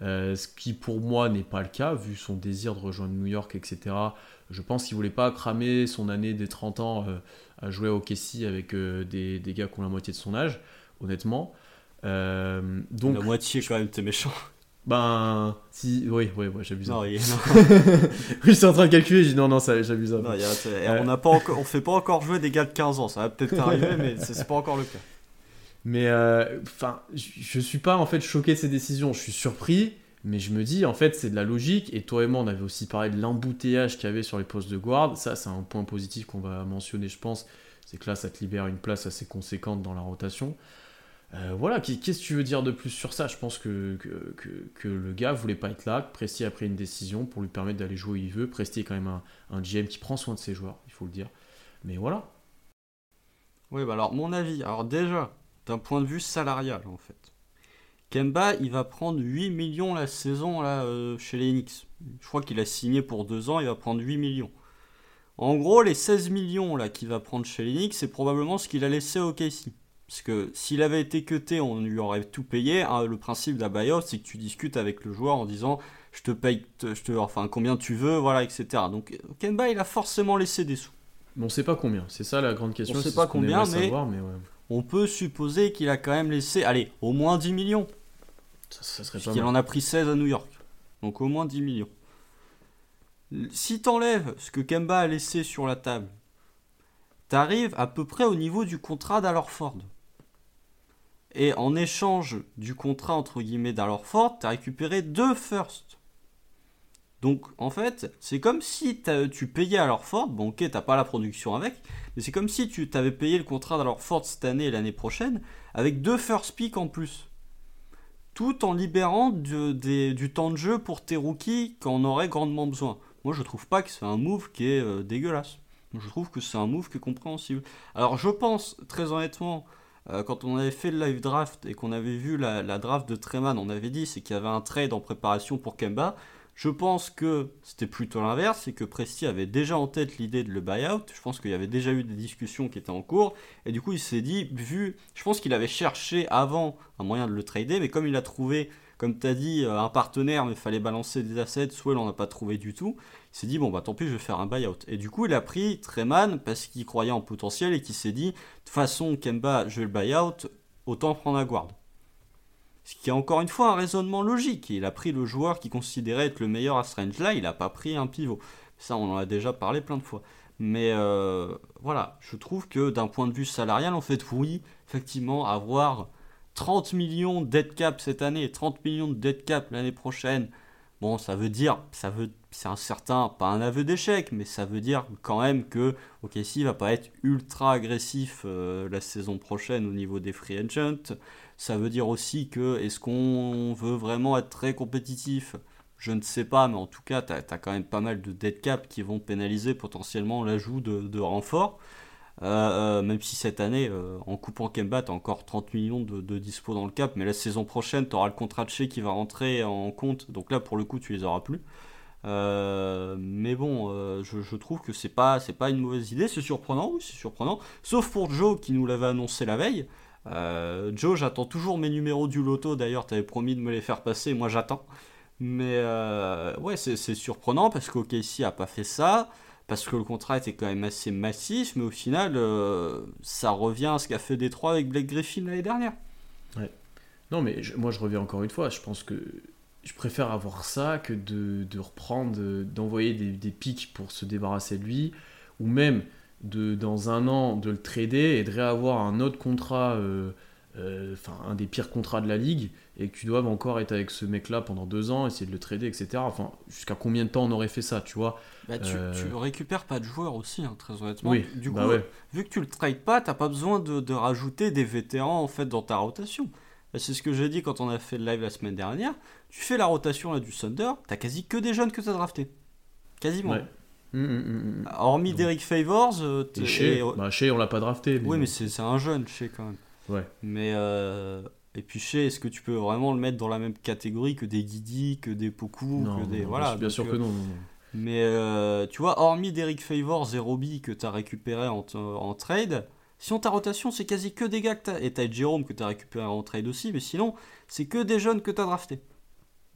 euh, ce qui pour moi n'est pas le cas, vu son désir de rejoindre New York, etc. Je pense qu'il voulait pas cramer son année des 30 ans euh, à jouer au OKC avec euh, des, des gars qui ont la moitié de son âge, honnêtement. Euh, donc, La moitié, quand même, t'es méchant. ben, si, oui, oui, oui, j'abuse. Non, il- non, Oui, j'étais en train de calculer, j'ai dit non, non, j'abuse non, a- on n'a pas encore, on fait pas encore jouer des gars de 15 ans. Ça va peut-être arriver, mais c'est pas encore le cas. Mais, enfin, je je suis pas en fait choqué de ces décisions, je suis surpris, mais je me dis, en fait, c'est de la logique. Et toi et moi, on avait aussi parlé de l'embouteillage qu'il y avait sur les postes de guard. Ça, c'est un point positif qu'on va mentionner, je pense. C'est que là, ça te libère une place assez conséquente dans la rotation. Euh, voilà, qu'est- qu'est-ce que tu veux dire de plus sur ça? Je pense que, le gars voulait pas être là, Presti a pris une décision pour lui permettre d'aller jouer où il veut. Presti est quand même un, un GM qui prend soin de ses joueurs, il faut le dire. Mais voilà. Oui, bah alors, mon avis. Alors, déjà, d'un point de vue salarial, en fait. Kemba, il va prendre 8 millions la saison là, euh, chez les Knicks. Je crois qu'il a signé pour 2 ans, il va prendre 8 millions. En gros, les 16 millions là qu'il va prendre chez les Knicks, c'est probablement ce qu'il a laissé au KC. Parce que s'il avait été cuté, on lui aurait tout payé. Hein, le principe d'un buyout, c'est que tu discutes avec le joueur en disant je te paye, je te, enfin combien tu veux, voilà, etc. Donc Kemba, il a forcément laissé des sous. Mais on sait pas combien, c'est ça la grande question. On sait pas ce combien, mais- savoir, mais ouais. On peut supposer qu'il a quand même laissé, allez, au moins 10 millions. Ça, ça serait pas Puisqu'il mal. en a pris 16 à New York. Donc au moins 10 millions. Si t'enlèves ce que Kemba a laissé sur la table, t'arrives à peu près au niveau du contrat d'Alorford. Et en échange du contrat entre guillemets d'Alorford, t'as récupéré deux firsts. Donc en fait, c'est comme si tu payais Alorford, bon ok, t'as pas la production avec, mais c'est comme si tu t'avais payé le contrat d'Alorford cette année et l'année prochaine avec deux first picks en plus tout en libérant du temps de jeu pour tes rookies quand on aurait grandement besoin. Moi, je trouve pas que c'est un move qui est euh, dégueulasse. Je trouve que c'est un move qui est compréhensible. Alors, je pense, très honnêtement, euh, quand on avait fait le live draft et qu'on avait vu la, la draft de Treman, on avait dit c'est qu'il y avait un trade en préparation pour Kemba. Je pense que c'était plutôt l'inverse, c'est que Presti avait déjà en tête l'idée de le buyout. Je pense qu'il y avait déjà eu des discussions qui étaient en cours. Et du coup, il s'est dit, vu, je pense qu'il avait cherché avant un moyen de le trader, mais comme il a trouvé, comme tu as dit, euh, un partenaire, mais il fallait balancer des assets, soit il n'en a pas trouvé du tout, il s'est dit, bon, bah tant pis, je vais faire un buyout. Et du coup, il a pris Treman parce qu'il croyait en potentiel et qu'il s'est dit, de toute façon, Kemba, je vais le buyout, autant prendre un guard. Ce qui est encore une fois un raisonnement logique. Il a pris le joueur qui considérait être le meilleur à Strange. Là, il n'a pas pris un pivot. Ça, on en a déjà parlé plein de fois. Mais euh, voilà, je trouve que d'un point de vue salarial, en fait, oui, effectivement, avoir 30 millions de dead cap cette année, 30 millions de dead cap l'année prochaine, bon, ça veut dire, ça veut, c'est un certain, pas un aveu d'échec, mais ça veut dire quand même que OKC va pas être ultra agressif euh, la saison prochaine au niveau des free agents. Ça veut dire aussi que est-ce qu'on veut vraiment être très compétitif? Je ne sais pas, mais en tout cas, tu as, quand même pas mal de dead cap qui vont pénaliser potentiellement l'ajout de, renforts. Euh, euh, même si cette année, euh, en coupant Kemba, tu as encore 30 millions de, dispo dans le cap, mais la saison prochaine, tu auras le contrat de chez qui va rentrer en compte, donc là, pour le coup, tu les auras plus. mais bon, je, trouve que c'est pas, c'est pas une mauvaise idée, c'est surprenant, c'est surprenant. Sauf pour Joe qui nous l'avait annoncé la veille. Joe, j'attends toujours mes numéros du loto, d'ailleurs, tu avais promis de me les faire passer, moi j'attends. Mais ouais, c'est surprenant parce qu'OKC a pas fait ça, parce que le contrat était quand même assez massif, mais au final, euh, ça revient à ce qu'a fait Détroit avec Blake Griffin l'année dernière. Ouais. Non, mais moi je reviens encore une fois, je pense que je préfère avoir ça que de, reprendre, d'envoyer des, pics pour se débarrasser de lui, ou même de dans un an de le trader et de réavoir un autre contrat. Euh, euh, enfin un des pires contrats de la ligue et que tu dois encore être avec ce mec là pendant deux ans essayer de le trader etc enfin jusqu'à combien de temps on aurait fait ça tu vois bah, tu, euh, récupères pas de joueurs aussi hein, très honnêtement. Oui, du bah coup vu que tu le trades pas t'as pas besoin de, rajouter des vétérans en fait dans ta rotation. Bah, c'est ce que j'ai dit quand on a fait le live la semaine dernière. Tu fais la rotation là du Thunder t'as quasi que des jeunes que t'as drafté quasiment. Hum, hum, hum, Hormis Derek Favors, euh, chez, bah, on l'a pas drafté. oui, mais c'est un jeune, chez quand même. Ouais. Mais euh, et puis chez, est-ce que tu peux vraiment le mettre dans la même catégorie que des Guidi, que des Poku, que des voilà. Bien sûr que non. Mais euh, tu vois, hormis Derek Favors et Robbie que tu as récupéré en, en, trade, si on ta rotation, c'est quasi que des gars que tu Et t'as Jérôme que tu as récupéré en trade aussi, mais sinon, c'est que des jeunes que tu as draftés.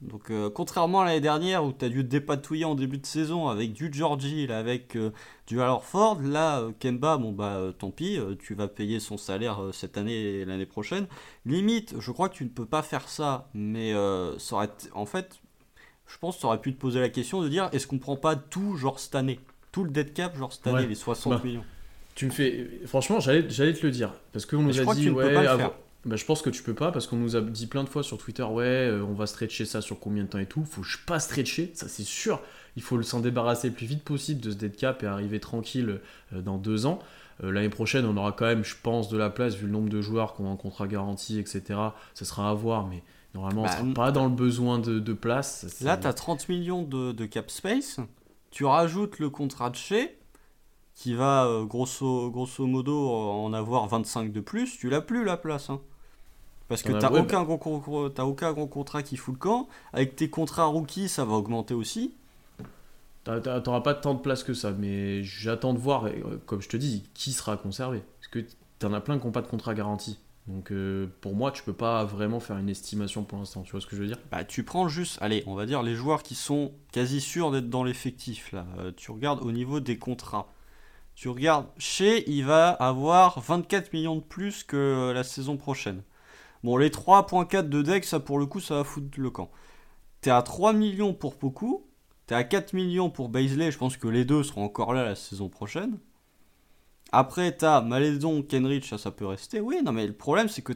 Donc euh, contrairement à l'année dernière où tu as dû te dépatouiller en début de saison avec du Georgie, avec euh, du Ford, là euh, Kemba, bon bah tant pis, tu vas payer son salaire cette année et l'année prochaine. Limite, je crois que tu ne peux pas faire ça, mais ça aurait en fait, je pense que tu aurais pu te poser la question de dire est-ce qu'on prend pas tout genre cette année? Tout le dead cap genre cette année, les 60 bah, millions. Tu me fais... Franchement, j'allais te le dire, parce qu'on nous a dit... ouais, bah, je pense que tu peux pas parce qu'on nous a dit plein de fois sur Twitter ouais euh, on va stretcher ça sur combien de temps et tout. Faut pas stretcher ça c'est sûr. Il faut s'en débarrasser le plus vite possible de ce dead cap et arriver tranquille euh, dans deux ans. Euh, l'année prochaine on aura quand même je pense de la place vu le nombre de joueurs qu'on a en contrat garanti etc ça sera à voir mais normalement on bah, sera pas dans le besoin de, place là tu as 30 millions de, de, cap space. Tu rajoutes le contrat de chez qui va grosso, grosso modo en avoir 25 de plus, tu l'as plus la place. Hein. Parce que t'as aucun, gros, as aucun gros contrat qui fout le camp. Avec tes contrats rookies, ça va augmenter aussi. T'auras pas tant de place que ça, mais j'attends de voir, euh, comme je te dis, qui sera conservé. Parce que t'en as plein qui n'ont pas de contrat garanti. Donc euh, pour moi, tu peux pas vraiment faire une estimation pour l'instant. Tu vois ce que je veux dire? Bah tu prends juste, allez, on va dire les joueurs qui sont quasi sûrs d'être dans l'effectif là. tu regardes au niveau des contrats. Tu regardes, chez, il va avoir 24 millions de plus que la saison prochaine. Bon, les 3.4 de deck, ça pour le coup, ça va foutre le camp. T'es à 3 millions pour Poku, t'es à 4 millions pour Baisley, je pense que les deux seront encore là la saison prochaine. Après, t'as Malédon, Kenrich, ça, ça peut rester. Oui, non, mais le problème, c'est que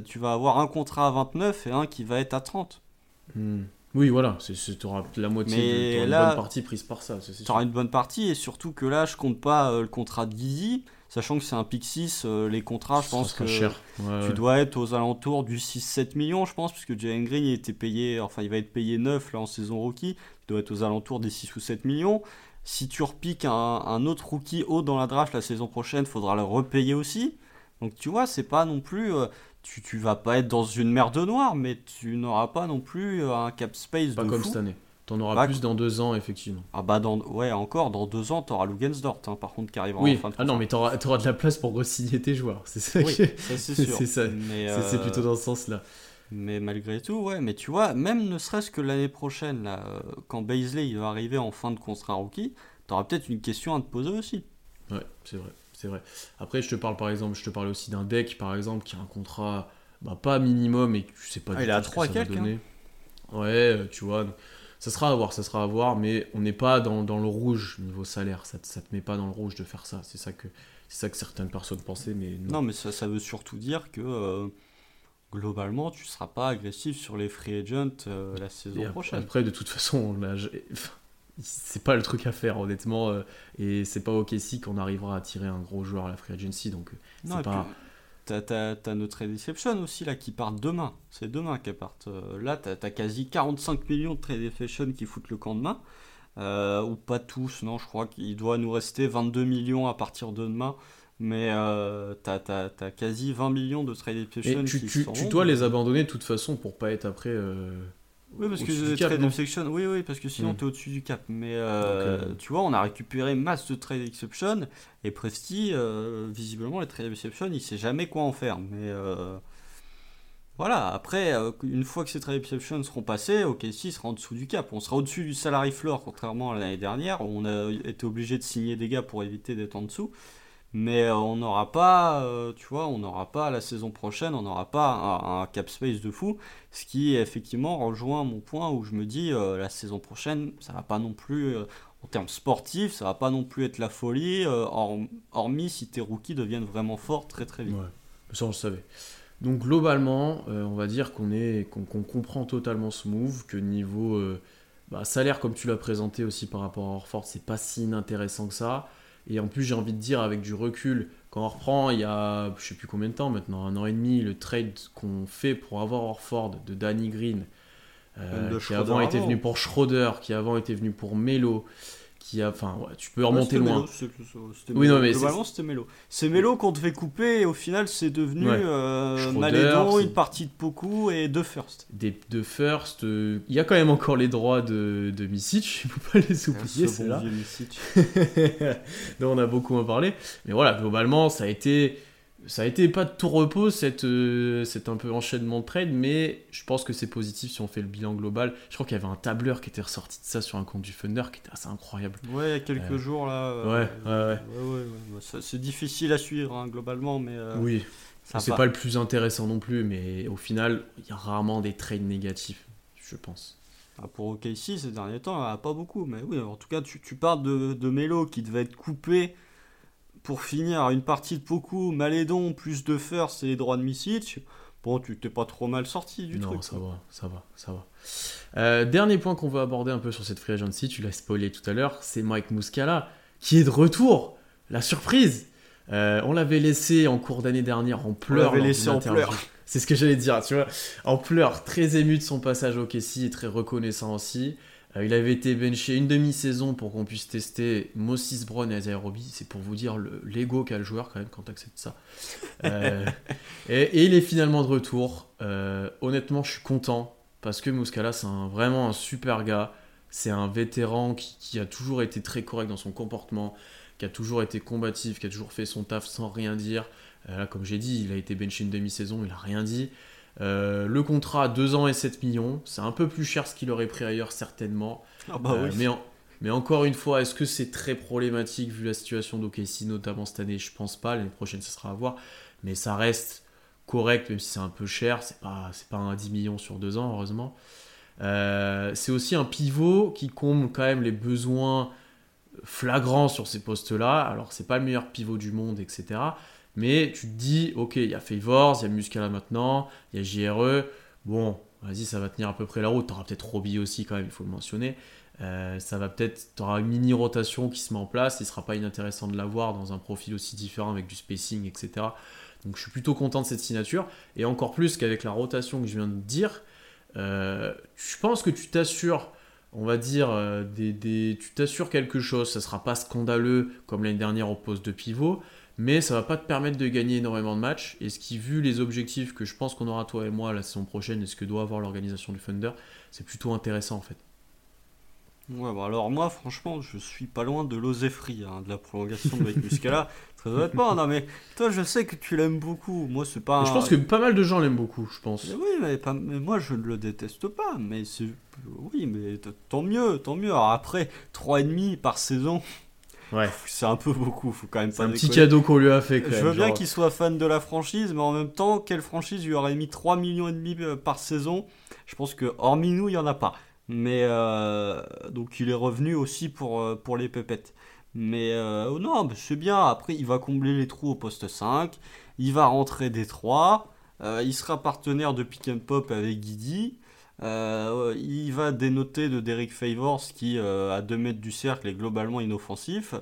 tu vas avoir un contrat à 29 et un qui va être à 30. Oui, voilà, tu auras la moitié, de, la bonne partie prise par ça. Tu auras une bonne partie, et surtout que là, je compte pas euh, le contrat de Guizy, sachant que c'est un pick 6, euh, les contrats, je pense que cher. tu dois être aux alentours du 6-7 millions, je pense, puisque Jalen Green il était payé, enfin il va être payé 9 là en saison rookie, il doit être aux alentours des 6 ou 7 millions. Si tu repiques un, un autre rookie haut dans la draft la saison prochaine, faudra le repayer aussi. Donc tu vois, c'est pas non plus. Euh, tu, tu vas pas être dans une mer de noir, mais tu n'auras pas non plus euh, un cap space pas comme cette année. T'en auras plus dans deux ans, effectivement. Ah bah dans, ouais, encore, dans deux ans, t'auras Lugensdort, hein, par contre, qui arrivera oui. en fin de Ah non, mais t'auras, auras de la place pour re-signer tes joueurs. C'est ça oui, c'est sûr. c'est, ça. c'est, plutôt dans ce sens-là. Mais malgré tout, ouais, mais tu vois, même ne serait-ce que l'année prochaine, là, euh, quand Baisley il va arriver en fin de contrat rookie, t'auras peut-être une question à te poser aussi. Ouais, c'est vrai c'est vrai. Après, je te parle par exemple, je te parle aussi d'un deck par exemple qui a un contrat. bah, pas minimum et que tu sais pas Ah, du il tout ce que trois ça va hein. donner. Ouais, euh, tu vois. donc, Ça sera à voir, ça sera à voir, mais on n'est pas dans, dans le rouge niveau salaire. Ça, te- ça te met pas dans le rouge de faire ça. C'est ça que, c'est ça que certaines personnes pensaient, mais non. Non, mais ça, ça veut surtout dire que euh, globalement, tu seras pas agressif sur les free agents euh, la saison Et prochaine. Après, de toute façon, c'est pas le truc à faire, honnêtement. euh, et c'est pas ok si qu'on arrivera à tirer un gros joueur à la free agency. Donc, euh, c'est pas. puis, t'as, notre trade exception aussi là qui partent demain. C'est demain qu'elles partent. Euh, là, t'as, quasi 45 millions de trade exception qui foutent le camp demain. Euh, ou pas tous, non, je crois qu'il doit nous rester 22 millions à partir de demain. Mais euh, t'as, quasi 20 millions de trade exception Et tu, qui tu- tu dois les abandonner de toute façon pour pas être après. Oui, parce que cap, trade exception, oui, oui, parce que sinon Hmm. t'es au-dessus du cap. Mais euh, tu vois, on a récupéré masse de trade exception et Presti, euh, visiblement, les trade exception, il sait jamais quoi en faire. Mais euh, voilà, après, une fois que ces trade exception seront passés, OKC sera en dessous du cap. On sera au-dessus du salary floor, contrairement à l'année dernière. où On a été obligé de signer des gars pour éviter d'être en dessous. Mais euh, on n'aura pas, euh, tu vois, on n'aura pas la saison prochaine, on n'aura pas un, cap space de fou. Ce qui effectivement rejoint mon point où je me dis euh, la saison prochaine, ça va pas non plus en termes sportifs, ça va pas non plus être la folie, hor- hormis si tes rookies deviennent vraiment forts très très vite. Ouais, ça on le savait. Donc globalement, on va dire qu'on est, qu'on comprend totalement ce move, que niveau bah, salaire, comme tu l'as présenté aussi par rapport à Orford, c'est pas si inintéressant que ça. Et en plus, j'ai envie de dire avec du recul, quand on reprend il y a je sais plus combien de temps maintenant, un an et demi, le trade qu'on fait pour avoir Orford de Danny Green, euh, qui avant était venu pour Schroeder, qui avant était venu pour Melo, qui a, enfin, ouais, tu peux Ouais, remonter c'était loin. Oui, Melo. non, mais globalement c'était Melo. C'est Melo qu'on devait couper et au final c'est devenu Ouais. euh, Malédon, une partie de Poku et deux first. des de first. euh, Il y a quand même encore les droits de, de Misic, il faut pas les oublier, Ce c'est bon on a beaucoup en parlé. Mais voilà, globalement, ça a été, ça a été pas de tout repos, cette, euh, cet un peu enchaînement de trade, mais je pense que c'est positif si on fait le bilan global. Je crois qu'il y avait un tableur qui était ressorti de ça sur un compte du Thunder qui était assez incroyable. Ouais, il y a quelques Euh, jours là. euh, ouais, ouais, ouais. Ça, C'est difficile à suivre hein, globalement, mais oui, c'est pas le plus intéressant non plus, mais au final, il y a rarement des trades négatifs, je pense. Ah, Pour OKC ces derniers temps, pas beaucoup, mais oui, en tout cas, tu, tu parles de, de Melo qui devait être coupé pour finir une partie de Poku, Malédon, plus de first et les droits de Misic. Bon, tu t'es pas trop mal sorti du non, truc. ça quoi. va, ça va, ça va. Euh, dernier point qu'on va aborder un peu sur cette free agency, tu l'as spoilé tout à l'heure, c'est Mike Muscala qui est de retour. La surprise Euh, On l'avait laissé en cours d'année dernière en pleurs. l'avait lors laissé en pleurs. C'est ce que j'allais dire, tu vois. En pleurs, très ému de son passage au Kessie et très reconnaissant aussi. Euh, il avait été benché une demi-saison pour qu'on puisse tester Moses Brown et Isaiah Roby. C'est pour vous dire le- l'ego qu'a le joueur quand même quand tu acceptes ça. Euh, et, et il est finalement de retour. Euh, honnêtement, je suis content parce que Muscala, c'est vraiment un super gars. C'est un vétéran qui, qui a toujours été très correct dans son comportement, qui a toujours été combatif, qui a toujours fait son taf sans rien dire. Euh, là, comme j'ai dit, il a été benché une demi-saison, il a rien dit. Euh, le contrat, 2 ans et 7 millions. C'est un peu plus cher ce qu'il aurait pris ailleurs, certainement. Ah bah Euh, oui. mais, en- mais encore une fois, est-ce que c'est très problématique vu la situation d'OKC, notamment cette année? Je pense pas. L'année prochaine, ça sera à voir. Mais ça reste correct, même si c'est un peu cher. C'est pas, pas un 10 millions sur 2 ans, heureusement. Euh, c'est aussi un pivot qui comble quand même les besoins flagrants sur ces postes-là. Alors, c'est pas le meilleur pivot du monde, etc. Mais tu te dis, ok, il y a Favors, il y a Muscala maintenant, il y a JRE. Bon, vas-y, ça va tenir à peu près la route. T'auras peut-être Roby aussi, quand même, il faut le mentionner. Euh, ça va peut-être, tu auras une mini rotation qui se met en place. Il sera pas inintéressant de l'avoir dans un profil aussi différent avec du spacing, etc. Donc je suis plutôt content de cette signature. Et encore plus qu'avec la rotation que je viens de dire, euh, je pense que tu t'assures, on va dire, euh, tu t'assures quelque chose. Ça sera pas scandaleux comme l'année dernière au poste de pivot, mais ça va pas te permettre de gagner énormément de matchs. Et ce qui, vu les objectifs que je pense qu'on aura toi et moi la saison prochaine et ce que doit avoir l'organisation du Thunder, c'est plutôt intéressant en fait. Ouais, bah alors moi, franchement, je suis pas loin de l'osefri, hein, de la prolongation de Mike Muscala. Très honnêtement, non mais toi, je sais que tu l'aimes beaucoup. Moi, c'est pas. Je pense que pas mal de gens l'aiment beaucoup, je pense. Mais oui, mais, pas- mais moi je ne le déteste pas, mais c'est oui, mais tant mieux, tant mieux. Alors après, 3,5 par saison, Ouais. c'est un peu beaucoup, faut quand même C'est pas un petit cadeau qu'on lui a fait quand Je même. veux bien qu'il soit fan de la franchise, mais en même temps, quelle franchise lui aurait mis 3 millions et demi euh, par saison? Je pense que hormis nous, il y en a pas. Mais euh, donc il est revenu aussi pour, euh, pour les pépettes. Mais euh, oh non, c'est bien. Après, il va combler les trous au poste 5. Il va rentrer des 3. euh, il sera partenaire de pick and pop avec Guidi. Euh, il va dénoter de Derek Favors qui, euh, à 2 mètres du cercle, est globalement inoffensif.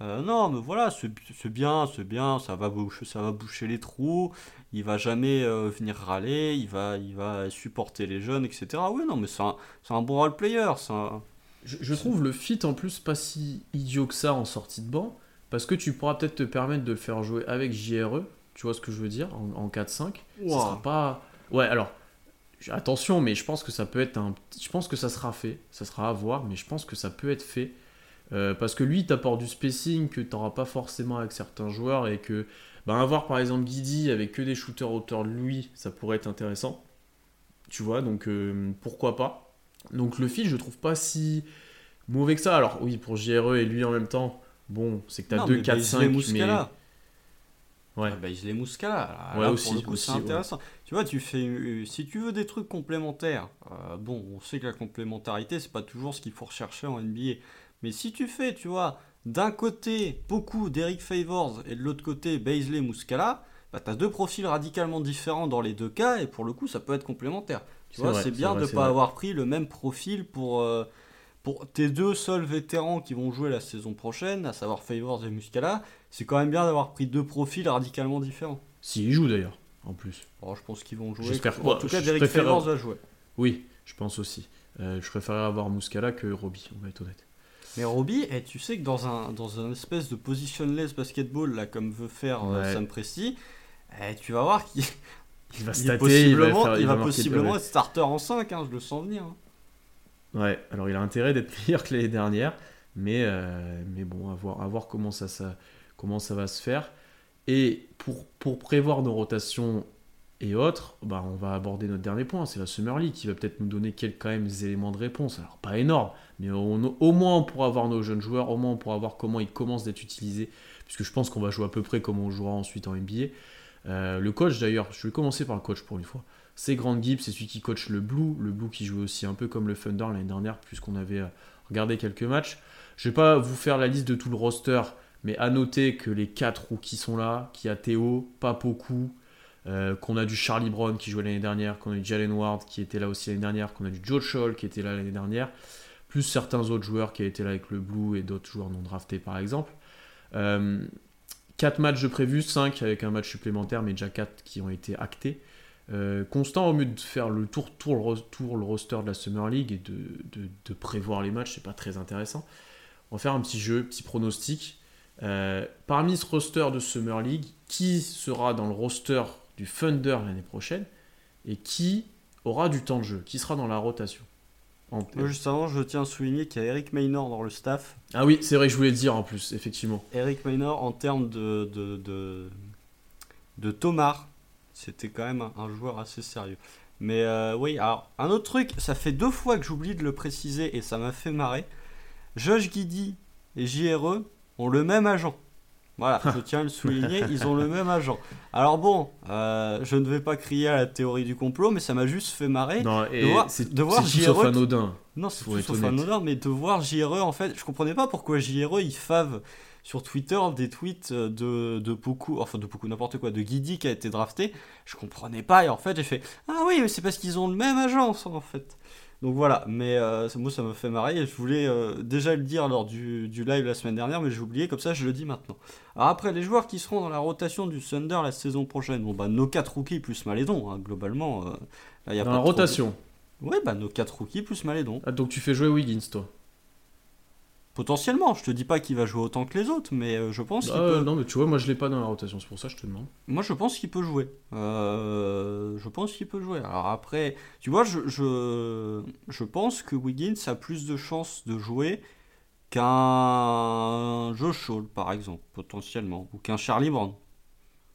Euh, non, mais voilà, c'est bien, c'est bien, ça va, boucher, ça va boucher les trous, il va jamais euh, venir râler, il va, il va supporter les jeunes, etc. Oui, non, mais c'est un, bon role player, un- Je, je trouve le fit en plus pas si idiot que ça en sortie de banc, parce que tu pourras peut-être te permettre de le faire jouer avec JRE, tu vois ce que je veux dire, en, en 4-5. Ça Ouah. sera pas. Ouais, alors, attention, mais je pense que ça peut être un. Je pense que ça sera fait, ça sera à voir, mais je pense que ça peut être fait. Euh, parce que lui, il t'apporte du spacing que tu n'auras pas forcément avec certains joueurs et que ben, avoir par exemple Guidi avec que des shooters hauteur de lui, ça pourrait être intéressant. Tu vois, donc euh, pourquoi pas. Donc le fit, je trouve pas si mauvais que ça. Alors oui, pour JRE et lui en même temps, bon, c'est que tu as Non, 2, mais 4, Baisley 5, mais... Ouais. Ah, Muscala. Là, Ouais, là, aussi, pour le coup, aussi, c'est ouais. Tu vois, tu fais, euh, si tu veux des trucs complémentaires, euh, bon, on sait que la complémentarité, c'est pas toujours ce qu'il faut rechercher en NBA. Mais si tu fais, tu vois, d'un côté beaucoup d'Eric Favors et de l'autre côté Baisley Muscala, bah, tu as deux profils radicalement différents dans les deux cas et pour le coup, ça peut être complémentaire. Tu vois, c'est bien vrai, de c'est pas vrai. avoir pris le même profil pour, euh, pour tes deux seuls vétérans qui vont jouer la saison prochaine, à savoir Favors et Muscala. C'est quand même bien d'avoir pris deux profils radicalement différents. S'il joue d'ailleurs, en plus. Alors, je pense qu'ils vont jouer. J'espère- En tout cas, Derek préfère- Favors va jouer. Oui, je pense aussi. Euh, je préférerais avoir Muscala que Roby, on va être honnête. Mais Roby, eh, tu sais que dans un, dans un espèce de positionless basketball, là, comme veut faire euh, Ouais. Sam Presti, eh, tu vas voir qu'il Il va il, stater, possiblement, faire- il va possiblement être starter en 5, hein, je le sens venir. hein. Ouais, alors il a intérêt d'être meilleur que l'année dernière, mais, euh, mais bon, à voir, à voir comment, ça, ça, comment ça va se faire. Et pour, pour prévoir nos rotations et autres, bah, on va aborder notre dernier point, c'est la Summer League qui va peut-être nous donner quelques quand même éléments de réponse. Alors pas énorme, mais au moins on pourra voir nos jeunes joueurs, au moins on pourra voir comment ils commencent d'être utilisés, puisque je pense qu'on va jouer à peu près comme on jouera ensuite en NBA. Euh, le coach d'ailleurs, je vais commencer par le coach pour une fois. C'est Grant Gibbs, c'est celui qui coach le Blue, le Blue qui jouait aussi un peu comme le Thunder l'année dernière, puisqu'on avait euh, regardé quelques matchs. Je vais pas vous faire la liste de tout le roster, mais à noter que les quatre rookies sont là, qu'il y a Théo, beaucoup, euh, qu'on a du Charlie Brown qui jouait l'année dernière, qu'on a du Jalen Ward qui était là aussi l'année dernière, qu'on a du Joe Scholl qui était là l'année dernière, plus certains autres joueurs qui étaient là avec le Blue et d'autres joueurs non draftés par exemple. Euh, 4 matchs de prévus, 5 avec un match supplémentaire, mais déjà 4 qui ont été actés. Euh, constant, au mieux de faire le tour, tour, le tour le roster de la Summer League et de, de- de prévoir les matchs, c'est pas très intéressant. On va faire un petit jeu, petit pronostic. Euh, parmi ce roster de Summer League, qui sera dans le roster du Thunder l'année prochaine et qui aura du temps de jeu, qui sera dans la rotation En- juste avant, je tiens à souligner qu'il y a Eric Maynor dans le staff. Ah oui, c'est vrai que je voulais le dire en plus, effectivement. Eric Maynor, en termes de, de, de, de Tomar, c'était quand même un, un joueur assez sérieux. Mais euh, oui, alors, un autre truc, ça fait deux fois que j'oublie de le préciser et ça m'a fait marrer. Josh Guidi et JRE ont le même agent. Voilà, je tiens à le souligner, ils ont le même agent. Alors bon, euh, je ne vais pas crier à la théorie du complot, mais ça m'a juste fait marrer. Non, et voir- c'est de voir tout JRE anodin. Non, c'est tout sauf mais de voir JRE, en fait, je comprenais pas pourquoi JRE, il fave sur Twitter des tweets de, de beaucoup, enfin de beaucoup, n'importe quoi, de Guidi qui a été drafté. Je comprenais pas, et en fait, j'ai fait Ah oui, mais c'est parce qu'ils ont le même agence, en fait. Donc voilà, mais euh, moi ça me fait marrer et je voulais euh, déjà le dire lors du, du live la semaine dernière, mais j'ai oublié, comme ça je le dis maintenant. Alors après, les joueurs qui seront dans la rotation du Thunder la saison prochaine, bon bah nos 4 rookies plus Malédon, hein, globalement. euh, là, y a Dans pas la trop de- rotation. Ouais, bah nos 4 rookies plus Malédon. Ah, donc tu fais jouer Wiggins, toi Potentiellement, je te dis pas qu'il va jouer autant que les autres, mais euh, je pense qu'il Ah, peut. Non, mais tu vois, moi je l'ai pas dans la rotation, c'est pour ça que je te demande. Moi, je pense qu'il peut jouer. Euh, je pense qu'il peut jouer. Alors après, tu vois, je, je, je pense que Wiggins a plus de chances de jouer qu'un Josh Hall, par exemple, potentiellement, ou qu'un Charlie Brown.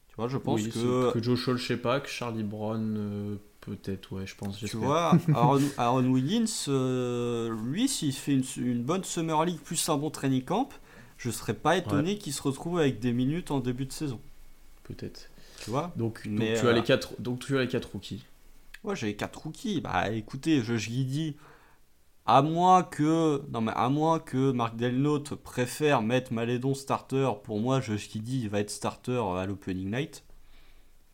Tu vois, je pense Oui, que. que Joe Scholl, je sais pas, que Charlie Brown, euh, peut-être, ouais, je pense. Tu vois, Aaron, Aaron Wiggins, euh, lui, s'il fait une, une bonne Summer League plus un bon training camp, je serais pas étonné qu'il se retrouve avec des minutes en début de saison. Peut-être. Tu vois Donc, tu as euh, les quatre, donc tu as les quatre rookies. Ouais, j'avais quatre rookies. Bah écoutez, Josh Giddy, à moins que. Non, mais à moins que Marc Delnote préfère mettre Malédon starter, pour moi, Josh Giddy va être starter à l'Opening Night.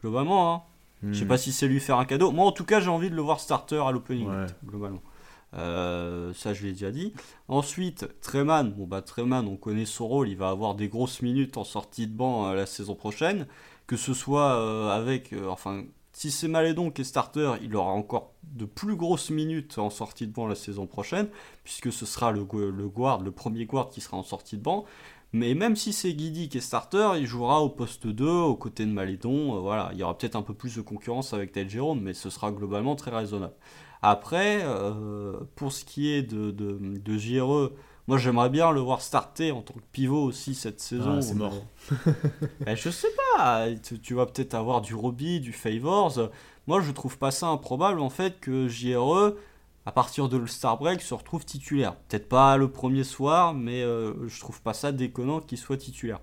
Globalement, hein. Je sais Hmm. pas si c'est lui faire un cadeau. Moi, en tout cas, j'ai envie de le voir starter à l'Opening Ouais. Globalement. Euh, ça, je l'ai déjà dit. Ensuite, Treman. Bon, bah, Treman, on connaît son rôle. Il va avoir des grosses minutes en sortie de banc euh, la saison prochaine. Que ce soit euh, avec. enfin, si c'est Malédon qui est starter, il aura encore de plus grosses minutes en sortie de banc la saison prochaine. Puisque ce sera le, le guard, le premier guard qui sera en sortie de banc. Mais même si c'est Guidi qui est starter, il jouera au poste 2, aux côtés de Malédon. euh, voilà, il y aura peut-être un peu plus de concurrence avec Ted Jérôme, mais ce sera globalement très raisonnable. Après, euh, pour ce qui est de, de, de JRE, moi j'aimerais bien le voir starter en tant que pivot aussi cette saison. Ah, c'est mort. Ben, je sais pas, tu, tu vas peut-être avoir du Roby, du Favors. Moi je trouve pas ça improbable en fait que JRE, à partir de le Star Break, se retrouve titulaire. Peut-être pas le premier soir, mais euh, je trouve pas ça déconnant qu'il soit titulaire.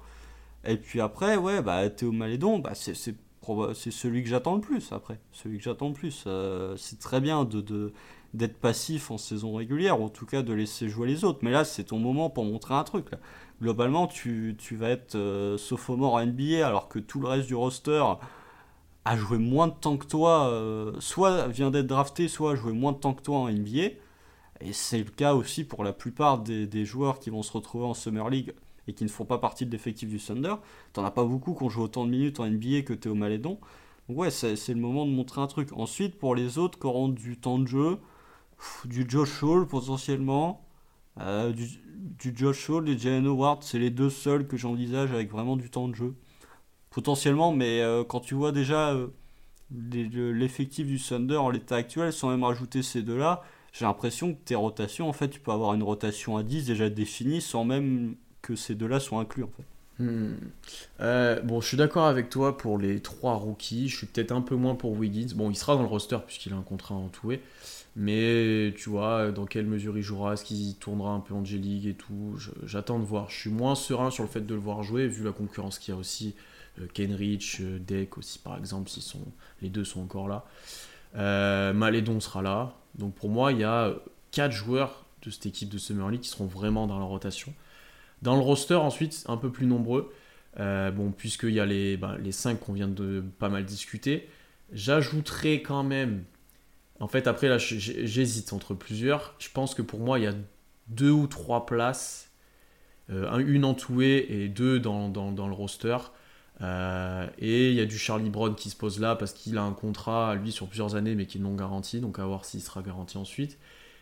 Et puis après, ouais, bah Théo Malédon, bah, c'est, celui que j'attends le plus après. Celui que j'attends le plus. Euh, c'est très bien de, d'être passif en saison régulière, ou en tout cas de laisser jouer les autres. Mais là, c'est ton moment pour montrer un truc. Globalement, tu, vas être euh, sophomore NBA alors que tout le reste du roster a joué moins de temps que toi, euh, soit vient d'être drafté, soit a joué moins de temps que toi en NBA. Et c'est le cas aussi pour la plupart des, joueurs qui vont se retrouver en Summer League et qui ne font pas partie de l'effectif du Thunder. T'en as pas beaucoup qui ont joué autant de minutes en NBA que Théo Malédon. Donc ouais, c'est le moment de montrer un truc. Ensuite, pour les autres qui auront du temps de jeu, du Josh Hall potentiellement, euh, du, du Josh Hall et Jalen Howard, c'est les deux seuls que j'envisage avec vraiment du temps de jeu. Potentiellement, mais euh, quand tu vois déjà euh, l'effectif du Thunder en l'état actuel, sans même rajouter ces deux-là, j'ai l'impression que tes rotations, en fait, tu peux avoir une rotation à 10 déjà définie sans même que ces deux-là soient inclus, en fait. Hmm. Euh, bon, je suis d'accord avec toi pour les trois rookies. Je suis peut-être un peu moins pour Wiggins. Bon, il sera dans le roster puisqu'il a un contrat toué. Mais tu vois, dans quelle mesure il jouera Est-ce qu'il tournera un peu en J-League et tout J'attends de voir. Je suis moins serein sur le fait de le voir jouer vu la concurrence qu'il y a aussi. Euh, Kenrich, euh, Deck aussi par exemple, sont, les deux sont encore là. Euh, Malédon sera là. Donc pour moi, il y a quatre joueurs de cette équipe de Summer League qui seront vraiment dans la rotation. Dans le roster, ensuite, un peu plus nombreux. Euh, bon, puisqu'il y a les, ben, les 5 qu'on vient de pas mal discuter. J'ajouterai quand même. En fait, après, là, j'hésite entre plusieurs. Je pense que pour moi, il y a deux ou trois places. euh, un- une en Toué et deux dans le roster. Euh, et il y a du Charlie Brown qui se pose là parce qu'il a un contrat, lui, sur plusieurs années, mais qui est non garanti. Donc, à voir s'il sera garanti ensuite.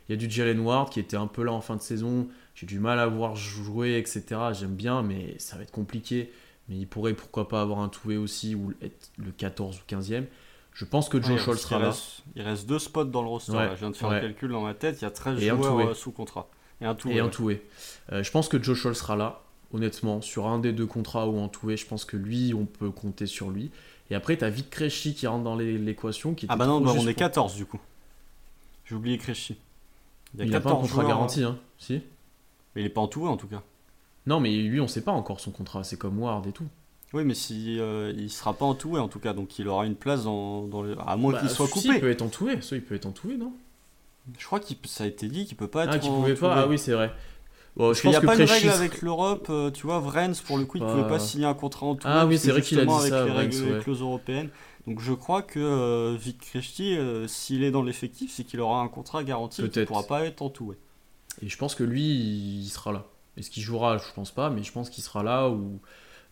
Il y a du Jalen Ward qui était un peu là en fin de saison. J'ai du mal à voir jouer, etc. J'aime bien, mais ça va être compliqué. Mais il pourrait pourquoi pas avoir un toué aussi ou être le 14 ou 15e. Je pense que Joe Scholl sera là. il reste deux spots dans le roster. Ouais, là. Je viens de faire ouais. le calcul dans ma tête. Il y a 13 Et un joueurs Toué. euh, sous contrat. Et un tout. Et un toué. Euh, je pense que Joe Scholl sera là, honnêtement. Sur un des deux contrats ou en toué, je pense que lui, on peut compter sur lui. Et après, tu as Vic Krejci qui rentre dans l'équation. qui Ah bah non, bah, on est pour- 14 du coup. J'ai oublié Krejci. Il n'a pas un contrat joueurs, garanti, hein. Si Mais il est pas en tout en tout cas. Non, mais lui, on sait pas encore son contrat. C'est comme Ward et tout. Oui, mais si euh, il sera pas en tout en tout cas, donc il aura une place dans, dans le... à moins Bah, qu'il soit si, coupé. il peut être entoué. Ça, il peut être entoué, non? Je crois qu'il ça a été dit qu'il peut pas être. Ah, qui en pouvait pas. Ah oui, c'est vrai. Bon, je qu'il n'y pense a que pas une Krejci règle avec l'Europe, euh, tu vois, Vrens pour le coup il Pas- pouvait pas signer un contrat en tout. Ah oui, c'est vrai qu'il a dit avec ça, les règles, les clauses européennes. Donc je crois que euh, Vic Krejci, euh, s'il est dans l'effectif, c'est qu'il aura un contrat garanti, il ne pourra pas être en tout. ouais. Et je pense que lui, il sera là. Est-ce qu'il jouera? Je pense pas, mais je pense qu'il sera là. Ou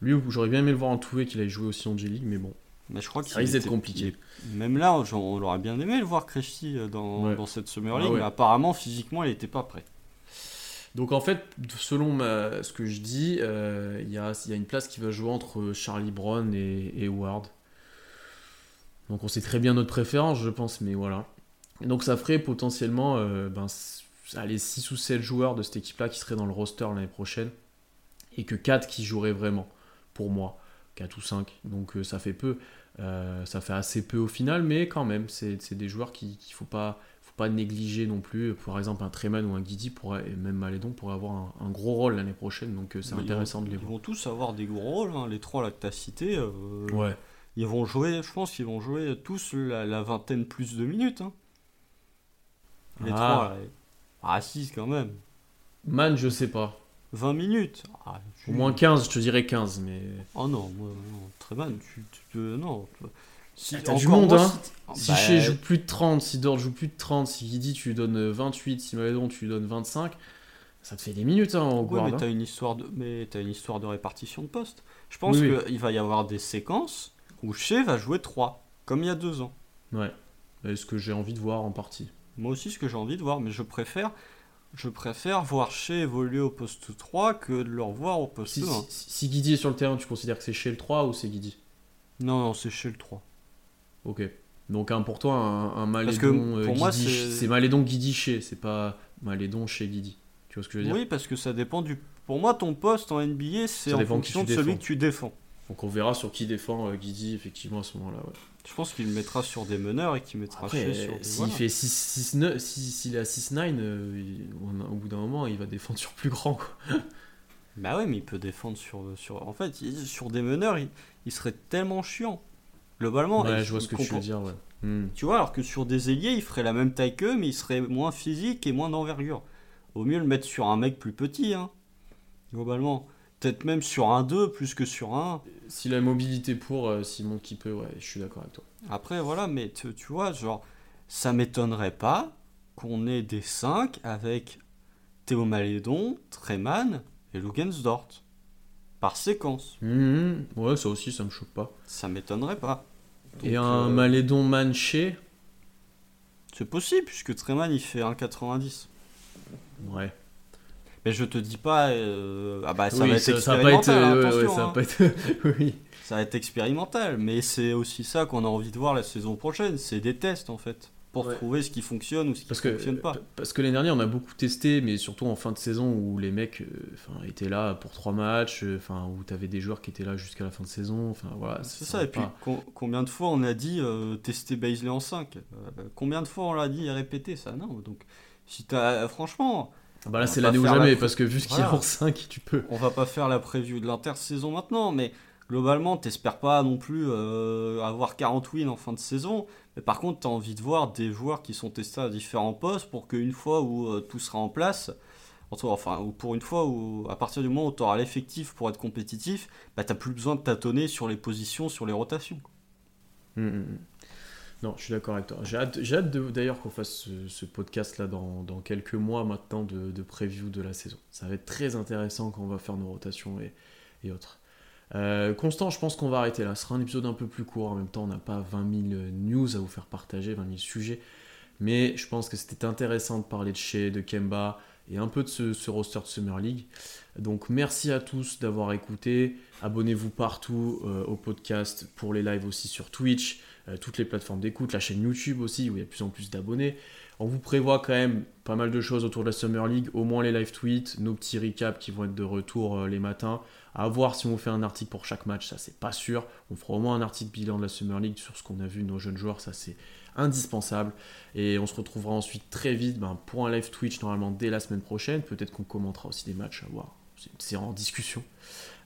lui, j'aurais bien aimé le voir en toué, qu'il ait joué aussi en G-League, mais bon. Mais je crois Ça qu'il risque d'être compliqué. Même là, genre, on aurait bien aimé le voir Krejci euh, dans, Ouais. dans cette Summer Ah League, ouais. mais apparemment physiquement il n'était pas prêt. Donc en fait, selon ce que je dis, euh, il y, a, une place qui va jouer entre Charlie Brown et, et Ward. Donc on sait très bien notre préférence, je pense, mais voilà. Donc ça ferait potentiellement euh, ben, allez, 6 ou 7 joueurs de cette équipe-là qui seraient dans le roster l'année prochaine. Et que 4 qui joueraient vraiment, pour moi. 4 ou 5. Donc euh, ça fait peu. Ça fait assez peu au final, mais quand même, c'est c'est des joueurs qu'il ne faut pas, faut pas négliger non plus. Par exemple, un Treman ou un Guidi pourrait, et même Malédon pourrait avoir un, un gros rôle l'année prochaine, donc euh, c'est Ils intéressant vont- de les Ils voir. vont tous avoir des gros rôles, hein, les trois là que tu as cités. euh, Ouais. Ils vont jouer, je pense qu'ils vont jouer tous la, la vingtaine plus de minutes. hein. Les Ah. trois, là. Ah, si, quand même. Man, je sais pas. 20 minutes. Ah, tu- Au moins 15, je te dirais 15, mais. Oh non, moi, non. Tu, tu te- non. Si, Ah, t'as du monde, moins hein. si- Si Bah, Shea joue plus de 30, si Dort joue plus de 30, si Guidi tu lui donnes euh, 28, si Malédon tu lui donnes 25, ça te fait des minutes hein, en Ouais, mais hein. t'as une histoire de, mais t'as une histoire de répartition de postes. Je pense Oui, oui. qu'il va y avoir des séquences où Shea va jouer 3, comme il y a deux ans. Ouais. Et ce que j'ai envie de voir en partie. Moi aussi, ce que j'ai envie de voir, mais je préfère, je préfère voir Shea évoluer au poste 3 que de le revoir au poste Si, 1. si, si Guidi est sur le terrain, tu considères que c'est chez le 3 ou c'est Guidi? Non, non, c'est Shea le 3. Ok. Donc un, pour toi, un, un Malédon, euh, pour moi, Guidi, c'est- Malédon Guidi chez, c'est pas Malédon chez Guidi. Tu vois ce que je veux dire? Oui, parce que ça dépend du. Pour moi, ton poste en NBA, c'est en fonction de celui que tu défends. Donc on verra sur qui défend euh, Guidi effectivement à ce moment-là. ouais. Je pense qu'il le mettra sur des meneurs et qu'il mettra Après, Shea sur. s'il voilà. fait 6, 6, 9, si- s'il est à 6-9, euh, au bout d'un moment, il va défendre sur plus grand. Quoi. Bah ouais, mais il peut défendre sur. sur... En fait, sur des meneurs, il, il serait tellement chiant. Globalement, ouais, je vois ce que tu veux dire. Ouais. Hmm. Tu vois, alors que sur des ailiers, il ferait la même taille qu'eux, mais il serait moins physique et moins d'envergure. Au mieux le mettre sur un mec plus petit, hein. Globalement. Peut-être même sur un 2 plus que sur un 1. S'il a la mobilité pour, euh, s'il montre qu'il peut, ouais, je suis d'accord avec toi. Après, voilà, mais tu, tu vois, genre, ça m'étonnerait pas qu'on ait des 5 avec Théo Malédon, Treman et Lugensdort. Par séquence. Hmm, Ouais, ça aussi, ça me choque pas. Ça m'étonnerait pas. Et un euh, Malédon Manché C'est possible, puisque Treman il fait 1,90. Ouais. Mais je te dis pas. euh, Ah bah ça Oui, va être ça, ça va pas être. expérimental, euh, ouais, attention, ouais, ça va hein. pas être. oui. Ça va être expérimental, mais c'est aussi ça qu'on a envie de voir la saison prochaine. C'est des tests en fait. Pour Ouais. trouver ce qui fonctionne ou ce qui Parce que, fonctionne pas. parce que l'année dernière, on a beaucoup testé, mais surtout en fin de saison où les mecs euh, étaient là pour trois matchs, euh, où tu avais des joueurs qui étaient là jusqu'à la fin de saison. Enfin, voilà, C'est ça et puis pas. com- combien de fois on a dit euh, tester Baisley en 5 Euh, Combien de fois on l'a dit et répété? Ça Non, donc si t'as. Franchement, Ah bah là, c'est l'année ou la jamais, parce que vu ce qu'il y a en 5, tu peux. on va pas faire la preview de l'intersaison maintenant, mais globalement, t'espères pas non plus euh, avoir 40 wins en fin de saison. Mais par contre, t'as envie de voir des joueurs qui sont testés à différents postes pour qu'une fois où euh, tout sera en place, ou pour une fois où, à partir du moment où tu auras l'effectif pour être compétitif, bah, t'as plus besoin de tâtonner sur les positions, sur les rotations. Mm, mm, mm. Non, je suis d'accord avec toi. J'ai hâte, d'ailleurs qu'on fasse ce, podcast-là dans, quelques mois maintenant de, de preview de la saison. Ça va être très intéressant quand on va faire nos rotations et autres. Euh, Constant, je pense qu'on va arrêter là. Ce sera un épisode un peu plus court. En même temps, on n'a pas 20 000 news à vous faire partager, 20 000 sujets. Mais je pense que c'était intéressant de parler de Shea, de Kemba et un peu de ce, roster de Summer League. Donc merci à tous d'avoir écouté. Abonnez-vous partout euh, au podcast, pour les lives aussi sur Twitch, euh, toutes les plateformes d'écoute, la chaîne YouTube aussi où il y a de plus en plus d'abonnés. On vous prévoit quand même pas mal de choses autour de la Summer League, au moins les live tweets, nos petits recaps qui vont être de retour euh, les matins. À voir si on fait un article pour chaque match, ça c'est pas sûr. On fera au moins un article bilan de la Summer League sur ce qu'on a vu de nos jeunes joueurs, ça c'est indispensable. Et on se retrouvera ensuite très vite ben, pour un live Twitch normalement dès la semaine prochaine. Peut-être qu'on commentera aussi des matchs à voir. C'est- C'est en discussion.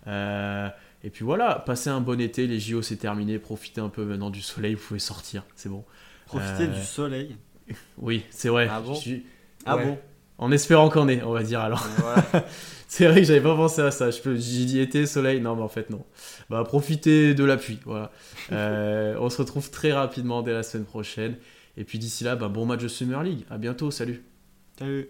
Euh, et puis voilà, passez un bon été, les JO c'est terminé, profitez un peu maintenant du soleil, vous pouvez sortir, c'est bon. Profitez Euh, du soleil. Oui, c'est vrai. Ah bon suis- Ah ouais. bon En espérant qu'on ait, on va dire alors. Voilà. C'est vrai que j'avais pas pensé à ça. Je peux- J'ai dit été, soleil. Non, mais en fait, non. Bah, profitez de la pluie. Voilà. Euh, on se retrouve très rapidement dès la semaine prochaine. Et puis d'ici là, bah, bon match de Summer League. À bientôt. Salut. Salut